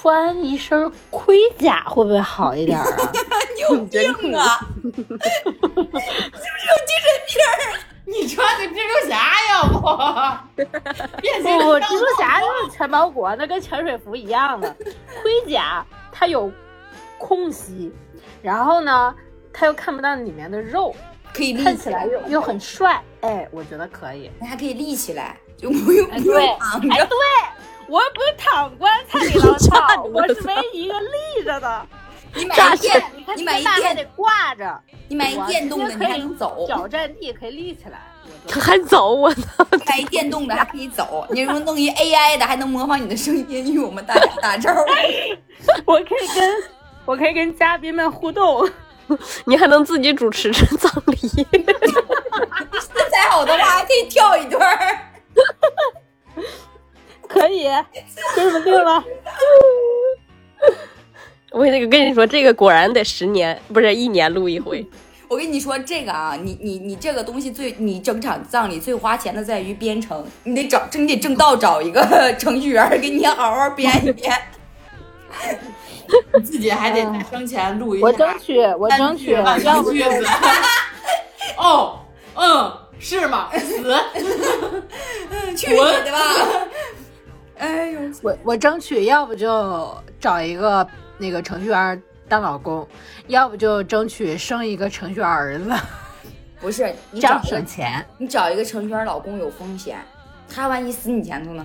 穿一身盔甲会不会好一点啊？你有病啊！是不是有精神病？你穿个蜘蛛侠要不？不不，蜘蛛侠就是全包裹，那跟潜水服一样的。盔甲它有空隙，然后呢，它又看不到里面的肉，可以立看起来又又很帅。哎，我觉得可以。还可以立起来，就不用哎，对，躺着哎，对，我又不是躺棺材里了，操，我是唯一一个立着的。你买炸一电，你买一电得挂着，你买一电动的，你还能走。脚站地可以立起来。我觉得还走我操！买一电动的还可以走，你如果弄一 AI 的，还能模仿你的声音与我们大家打招呼。我可以跟我可以跟嘉宾们互动。你还能自己主持这葬礼，身材好的话，还可以跳一段儿。可以，就这么定了。我那个跟你说，这个果然得十年，不是一年录一回。我跟你说这个啊，你你你这个东西最，你整场葬礼最花钱的在于编程，你得找，你得正道找一个 程序员给你好好编一编。你自己还得在生前录一下。我争取，我争取，万要不句子。哦，嗯，是吗？死。去你的吧！哎呦，我我争取，要不就找一个那个程序员当老公，要不就争取生一个程序员儿子，不是你这样找省钱。你找一个程序员老公有风险，他万一死你前头呢？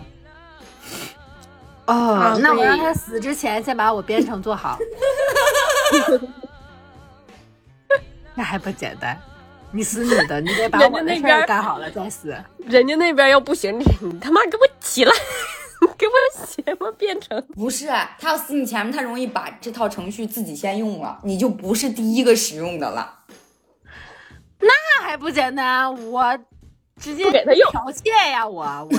哦，那我让他死之前先把我编程做好，那还不简单？你死你的，你得把人我的事家那边儿儿干好了再死。人家那边要不行，你你他妈给我起来，给我写么编程？不是，他要死你前面，他容易把这套程序自己先用了，你就不是第一个使用的了。那还不简单？我直接不给他用剽窃呀，我我，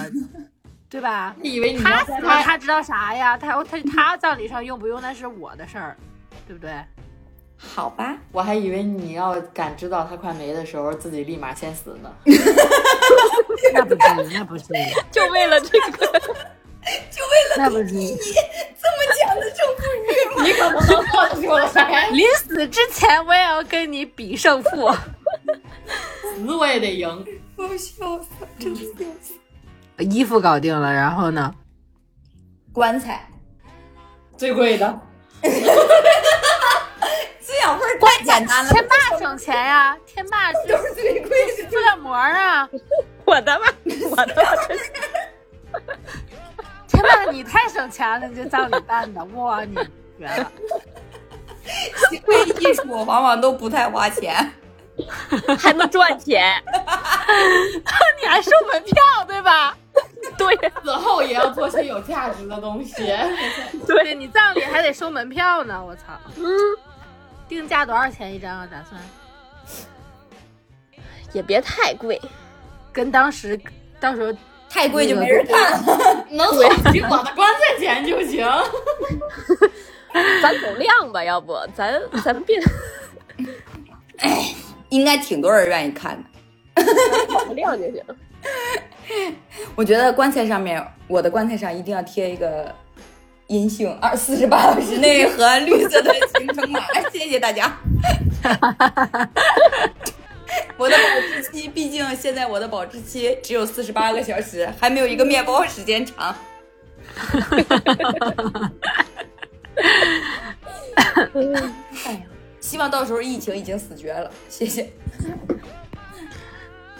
对吧？你以为你他死了，要他他知道啥呀？他他他葬礼上用不用那是我的事儿，对不对？好吧，我还以为你要感知到他快没的时候，自己立马先死呢。那不至于，那不至于，就为了这个，那不至于。这么讲的胜负欲你可不能做得出来，临死之前，我也要跟你比胜负。死我也得赢。我笑死了，真的笑死。衣服搞定了，然后呢？棺材，最贵的，滋养味儿太简单了，天霸省钱呀，天霸是都是最贵的。塑料膜啊。我的妈，我的妈，真是天呐，你太省钱了，你这葬礼办的，哇，你绝了！行为艺术往往都不太花钱。还能赚钱。你还收门票对吧？对死后也要做些有价值的东西。对你葬礼还得收门票呢，我操！嗯，定价多少钱一张啊？打算也别太贵，跟当时到时候太贵就没人看。能凑齐我的棺材钱就行。咱走量吧，要不咱咱别 应该挺多人愿意看的。跑个量就行。我觉得棺材上面，我的棺材上一定要贴一个阴性二四十八小时内和绿色的行程码。谢谢大家。我的保质期，毕竟现在我的保质期只有四十八个小时，还没有一个面包时间长。哎呀，希望到时候疫情已经死绝了。谢谢。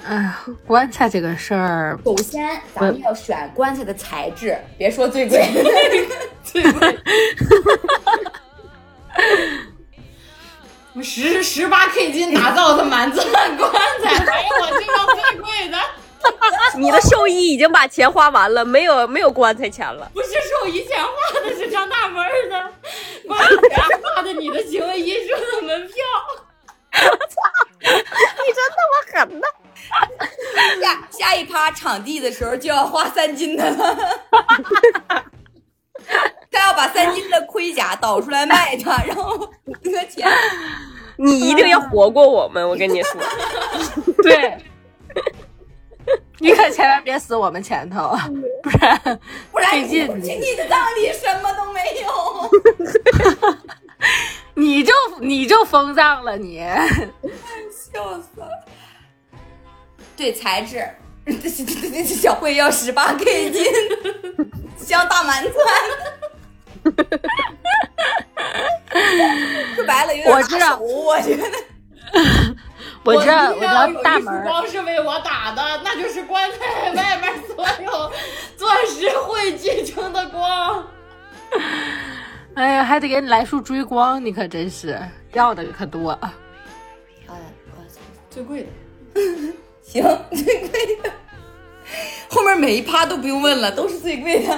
哎呀，棺材这个事儿，首先，咱们要选棺材的材质，别说最贵，最贵。十十八 K 金打造的满钻棺材，还有我这张最贵的，你的寿衣已经把钱花完了，没有没有棺材钱了。不是寿衣钱花的，是张大门儿的，棺材花的你的行为艺术的门票。我操！你真他妈狠呐！下下一趴场地的时候就要花三金的了。他要把三金的盔甲倒出来卖他，然后得钱。你一定要活过我们，我跟你说。对，你可千万别死我们前头，不然不然费劲你你的葬礼什么都没有，你就你就封葬了你。笑死了。对材质，小慧要十八 K 金镶大满钻。说白了有点我知道拿手我觉得。我知道，我 知道大门儿，光是为我打的，那就是棺材外面所有钻石汇聚成的光。哎呀，还得给你来束追光，你可真是要的可多。啊，我操！最贵的，行，最贵的，后面每一趴都不用问了，都是最贵的。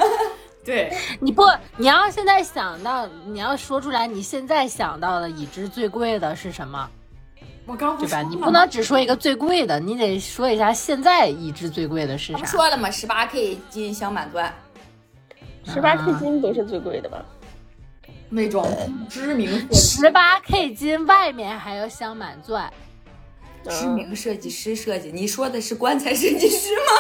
对，你不，你要现在想到，你要说出来，你现在想到的已知最贵的是什么，我刚不对吧？说了你不能只说一个最贵的，你得说一下现在已知最贵的是啥。说了嘛？十八 K 金镶满钻，十八 K 金不是最贵的吧？那种知名十八 K 金外面还有镶满钻，知名设计师设计。你说的是棺材设计师吗？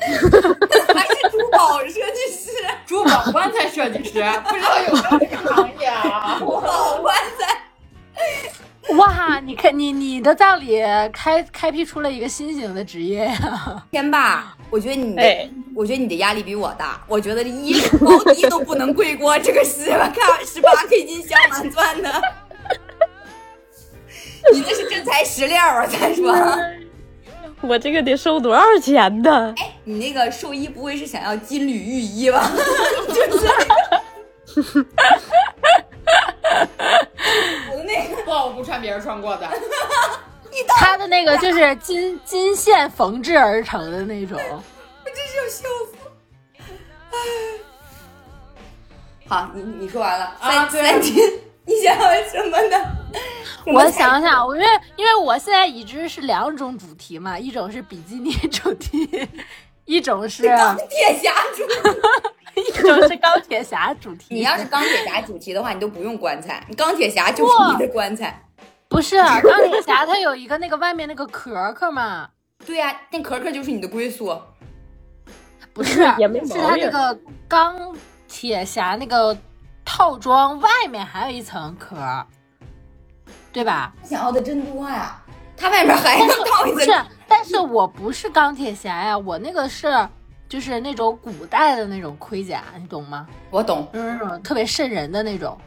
还是珠宝设计师？珠宝棺材设计师，不知道有没有这个行业啊？珠宝棺材。哇！你看你你的葬礼开开辟出了一个新型的职业呀、天霸，我觉得你的，哎我觉得你的压力比我大。我觉得衣服高低都不能贵过这个十八看十八 K 金镶满钻的。你那是真材实料啊！再说，我这个得收多少钱呢？你那个寿衣不会是想要金缕玉衣吧？就是。我的那个不，我不穿别人穿过的。他的那个就是金金线缝制而成的那种。我真是要笑死。唉，好，你你说完了，啊三三金，你想要什么呢？我想想，我因为因为我现在已知是两种主题嘛，一种是比基尼主题，一种是钢铁侠主题。一种是钢铁侠主题。你要是钢铁侠主题的话，你都不用棺材，你钢铁侠就是你的棺材。不是钢铁侠，它有一个那个外面那个壳壳嘛？对呀、那壳壳就是你的归宿。不是，也没是毛病它那个钢铁侠那个套装外面还有一层壳，对吧？想要的真多呀，它外面还能套一层。不是，但是我不是钢铁侠呀，我那个是就是那种古代的那种盔甲，你懂吗？我懂就是那种特别瘆人的那种。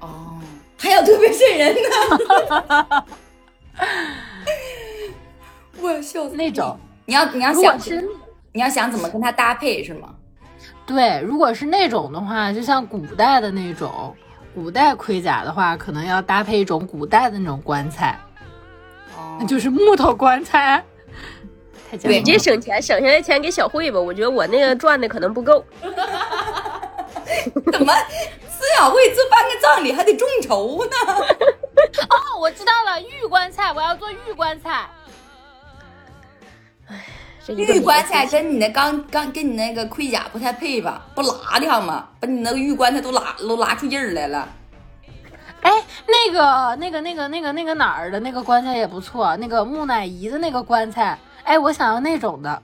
哦，还有特别瘆人的。我要笑死那种。你要你要想是你要想怎么跟它搭配是吗？对，如果是那种的话，就像古代的那种古代盔甲的话，可能要搭配一种古代的那种棺材，哦，就是木头棺材。太讲对你这省钱，省下来钱给小慧吧。我觉得我那个赚的可能不够。怎么孙小慧这办个葬礼还得众筹呢？哦，我知道了，玉棺材，我要做玉棺材。这玉棺材跟你那刚刚跟你那个盔甲不太配吧？不拉的吗？把你那个玉棺材都拉都拉出印儿来了。哎，那个、那个、那个、那个、那个哪儿的那个棺材也不错，那个木乃伊的那个棺材，哎，我想要那种的，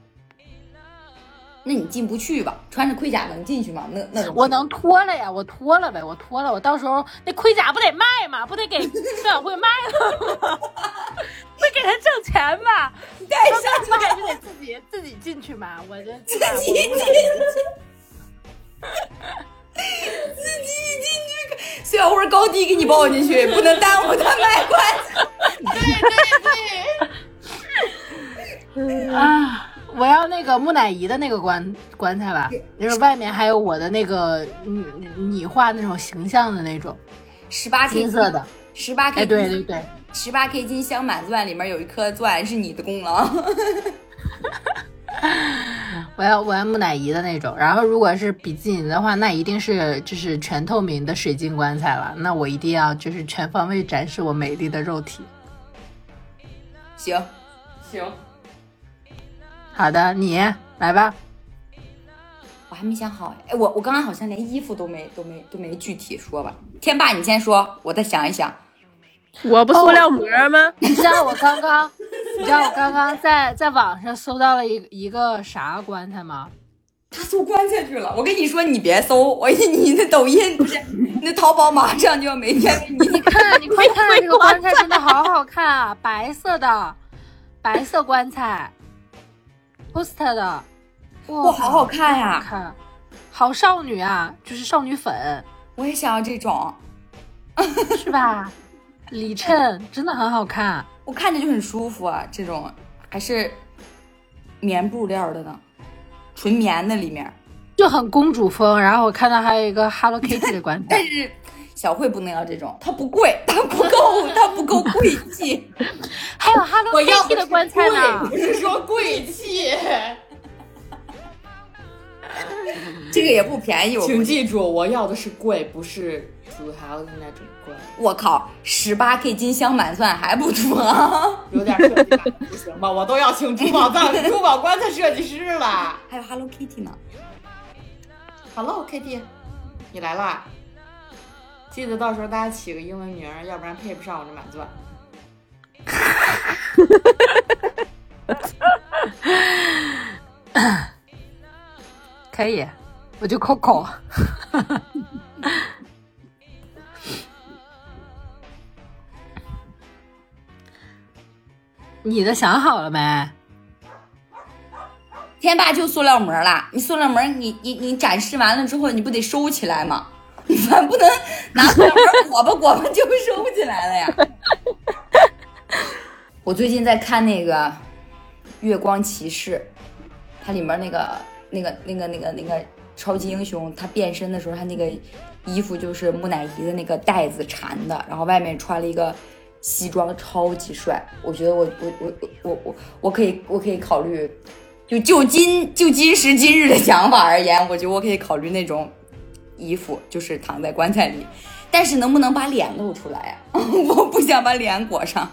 那你进不去吧？穿着盔甲能进去吗？那那我能脱了呀，我脱了呗，我脱了，我到时候那盔甲不得卖吗？不得给孙小慧卖了吗？不给他挣钱吧？带到上时候就得自己自己进去嘛，我这自自己进去，自己进去，孙 小慧高低给你抱进去，不能耽误他卖关子。对对对。啊，我要那个木乃伊的那个棺棺材吧，就是外面还有我的那个你你画那种形象的那种十八 K 金色的，十八 K 哎，对对对。十八 K 金镶满钻里面有一颗钻是你的功劳。我要我要木乃伊的那种，然后如果是比基尼的话，那一定是就是全透明的水晶棺材了。那我一定要就是全方位展示我美丽的肉体。行，行，好的，你来吧。我还没想好哎，我我刚刚好像连衣服都没都没都没具体说吧。天霸，你先说，我再想一想。我不塑料膜吗？你知道我刚刚，你知道我刚刚在在网上搜到了一一个啥棺材吗？他搜棺材去了。我跟你说，你别搜，我你那抖音不是，你的淘宝马上就要没天给你。你看，你快看 这个棺材真的好好看啊，白色的，白色棺材，poster 的，哇，好好看呀、看，好少女啊，就是少女粉，我也想要这种，是吧？里衬真的很好看，我看着就很舒服啊，这种。还是棉布料的呢，纯棉的里面。就很公主风。然后我看到还有一个 Hello Kitty 的棺材 但，是小慧不能要这种，它不贵，它不够，它不够贵气。还有 Hello 我要 Kitty 的棺材呢不。是说贵气，这个也不便宜，我。请记住，我要的是贵，不是土豪的那种贵，我靠，十八 K 金镶满钻还不土啊！有点设计感不行吧？我都要请珠宝藏 珠宝棺材设计师了。还有 Hello Kitty 呢。Hello Kitty，你来啦！记得到时候大家起个英文名，要不然配不上我这满钻。可以，我就 Coco。你的想好了没？天霸就塑料膜啦，你塑料膜你你你展示完了之后，你不得收起来吗？你反不能拿塑料膜裹吧裹吧就收不起来了呀。我最近在看那个《月光骑士》，它里面那个那个那个那个那个超级英雄，他变身的时候，他那个衣服就是木乃伊的那个带子缠的，然后外面穿了一个西装，超级帅。我觉得我我我我我我我可以我可以考虑，就就今就今时今日的想法而言，我觉得我可以考虑那种衣服，就是躺在棺材里，但是能不能把脸露出来呀、我不想把脸裹上。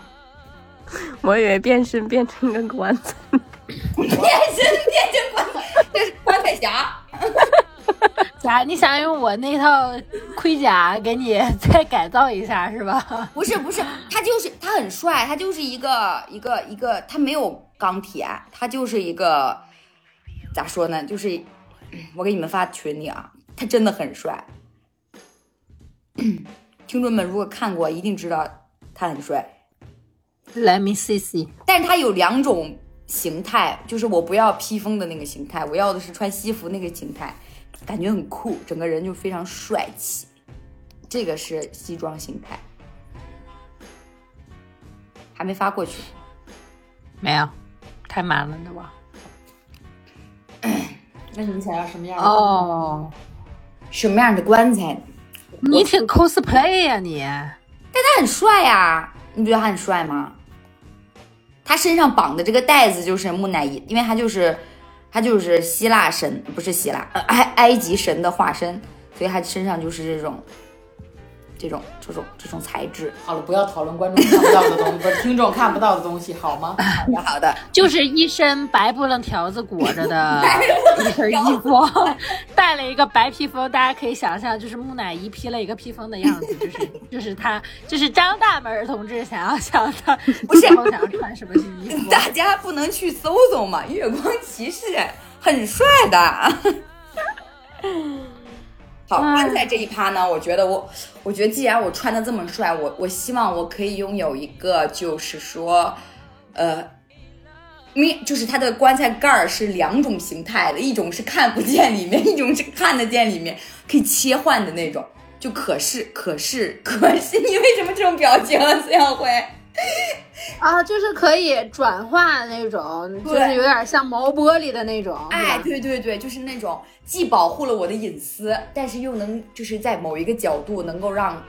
我以为变身变成个棺材。变身变成棺材，这是棺材侠。咋，你想用我那套盔甲给你再改造一下是吧？不是不是，他就是他很帅，他就是一个一个一个，他没有钢铁，他就是一个咋说呢？就是嗯我给你们发群里啊，他真的很帅。听众们如果看过，一定知道他很帅。Let me see see。但是他有两种形态，就是我不要披风的那个形态，我要的是穿西服那个形态，感觉很酷，整个人就非常帅气。这个是西装形态，还没发过去。没有，太满了，对吧？那你想要什么样的？哦，什么样的棺材？你挺 cosplay 呀、你。但他很帅呀、你不觉得他很帅吗？他身上绑的这个带子就是木乃伊，因为他就是他就是希腊神，不是希腊，呃埃埃及神的化身，所以他身上就是这种这种这种这种材质。好了，不要讨论观众看不到的东西，不是听众看不到的东西，好吗？好的，好的，就是一身白布楞条子裹着的 一身衣服，带了一个白披风，大家可以想象，就是木乃伊披了一个披风的样子，就是就是他，就是张大门同志想要想的，不是想要穿什么衣服？大家不能去搜搜嘛？月光骑士很帅的。好，棺材这一趴呢，我觉得我，我觉得既然我穿的这么帅，我我希望我可以拥有一个，就是说，呃，面就是它的棺材盖儿是两种形态的，一种是看不见里面，一种是看得见里面，可以切换的那种。就可是可是可是，你为什么这种表情啊，孙晓辉？啊，就是可以转化那种，就是有点像毛玻璃的那种，哎，对对对，就是那种既保护了我的隐私，但是又能就是在某一个角度能够让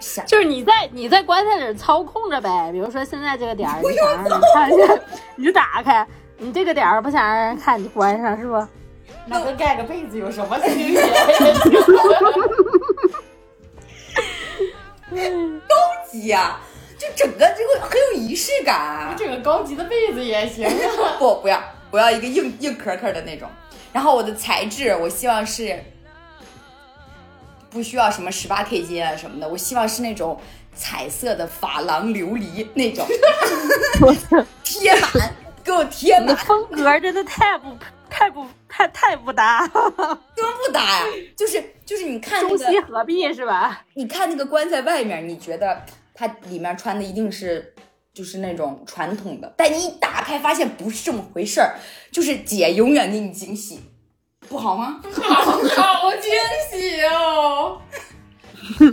想就是你在你在棺材里操控着呗，比如说现在这个点儿，你想让人看见，你就打开；你这个点儿不想让人看，你就关上，是不？那跟盖个被子有什么区别？急呀、就整个这个很有仪式感。啊这个高级的被子也行啊。不，不要，我要一个硬硬壳壳的那种。然后我的材质，我希望是不不需要什么十八 K 金啊什么的，我希望是那种彩色的珐琅琉璃那种，贴满，给我贴满，风格真的太不太不太太不搭，根本不搭呀！就是就是，你看那中西，合璧是吧？你看那个棺材外面，你觉得它里面穿的一定是就是那种传统的，但你一打开发现不是这么回事儿，就是姐永远给你惊喜，不好吗？好好惊喜哦！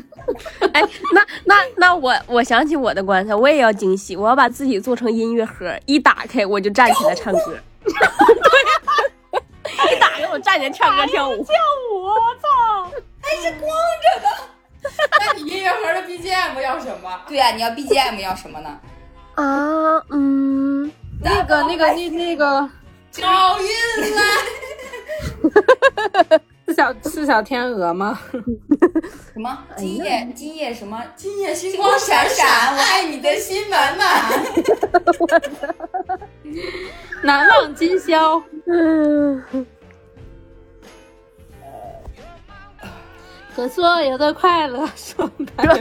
哎，那那那我我想起我的棺材，我也要惊喜，我要把自己做成音乐盒，一打开我就站起来唱歌。对一打开我站起来唱歌跳舞，跳舞，我操！那你音乐盒的 BGM 要什么？对呀、你要 BGM 要什么呢？啊，嗯，那个那个那那个好运来！是小是小天鹅吗？什么今夜今夜什么？今夜星光闪闪，我爱你的心满满。难忘今宵。嗯，和所有的快乐说拜拜，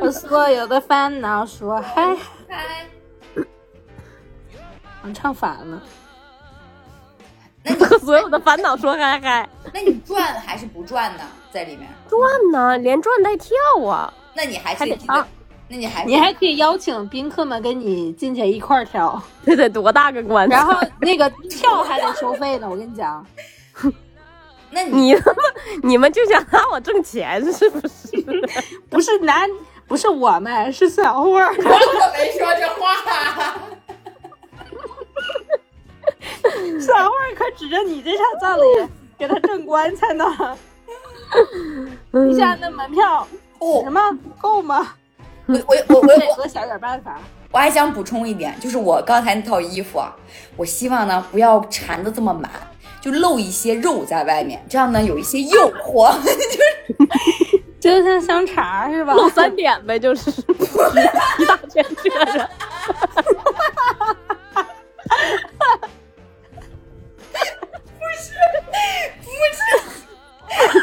和所有的烦恼说嗨。嗨，我唱反了，和所有的烦恼说嗨嗨，那你转还是不转呢？在里面？转呢，连转带跳啊！那你还得还得唱，那你还你还可以邀请宾客们跟你进去一块儿跳，这得多大个棺材？然后那个跳还得收费呢。我跟你讲，那你你他妈，你们就想让我挣钱是不是？不是男，不是我们，是小慧儿。我可没说这话。小慧儿可指着你这场葬礼给他挣棺材呢。你想那门票哦什，么够吗？我我我我我想点办法。我还想补充一点，就是我刚才那套衣服啊，我希望呢不要缠的这么满，就露一些肉在外面，这样呢有一些诱惑。就 是就像香肠是吧？露 三点呗，就是一 大圈遮着。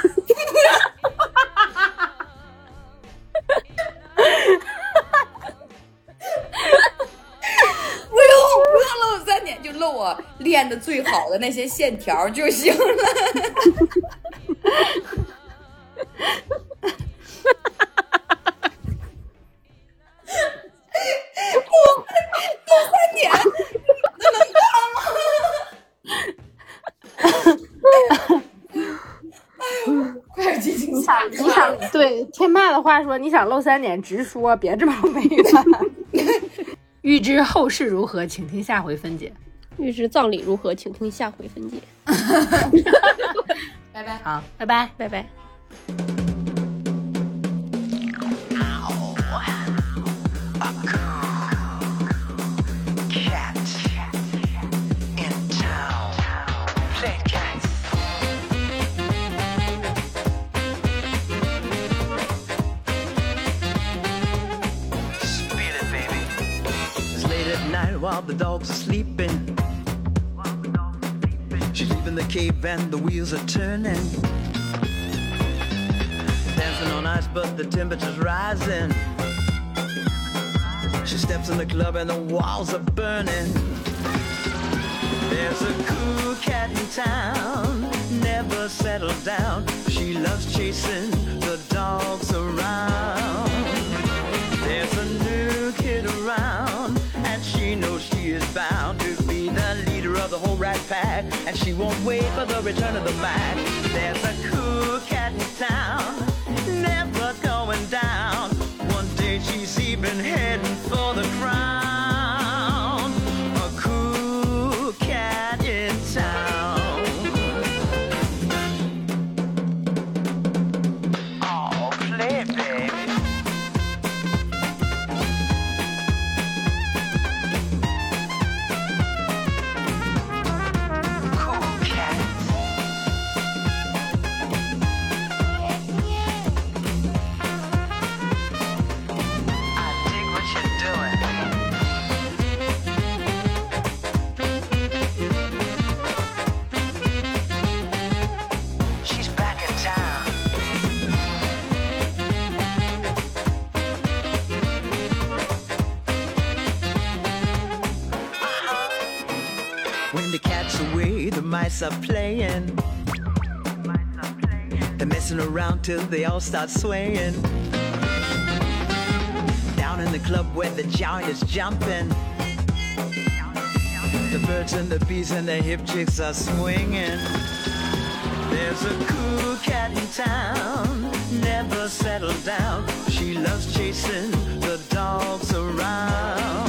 不露我练的最好的那些线条就行了。快点进行你想，你想，对天霸的话说，你想露三点直说，别这么委婉。欲知后事如何，请听下回分解。预知葬礼如何，请听下回分解。拜拜。好，拜拜。拜拜。And the wheels are turning. Dancing on ice, but the temperature's rising. She steps in the club and the walls are burning. There's a cool cat in town, never settled down. She loves chasing the dogs around. There's a new kid around, and she knows she is bound to be the leader of the whole rat pack. And she won't wait for the return of the Mac. There's a cool cat in town, never going down. One day she's even heading for the crown. Mice are playing. They're messing around till they all start swaying. Down in the club where the giant is jumping. The birds and the bees and the hip chicks are swinging. There's a cool cat in town, never settled down. She loves chasing the dogs around.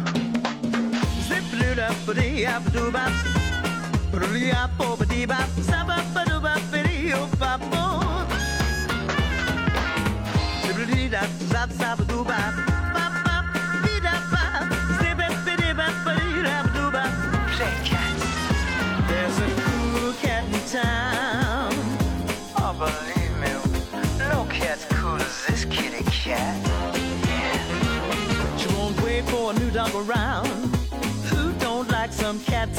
There's a cool cat in town. I believe me, no cat's cool as this kitty cat. She won't wait for a new around from Kevin.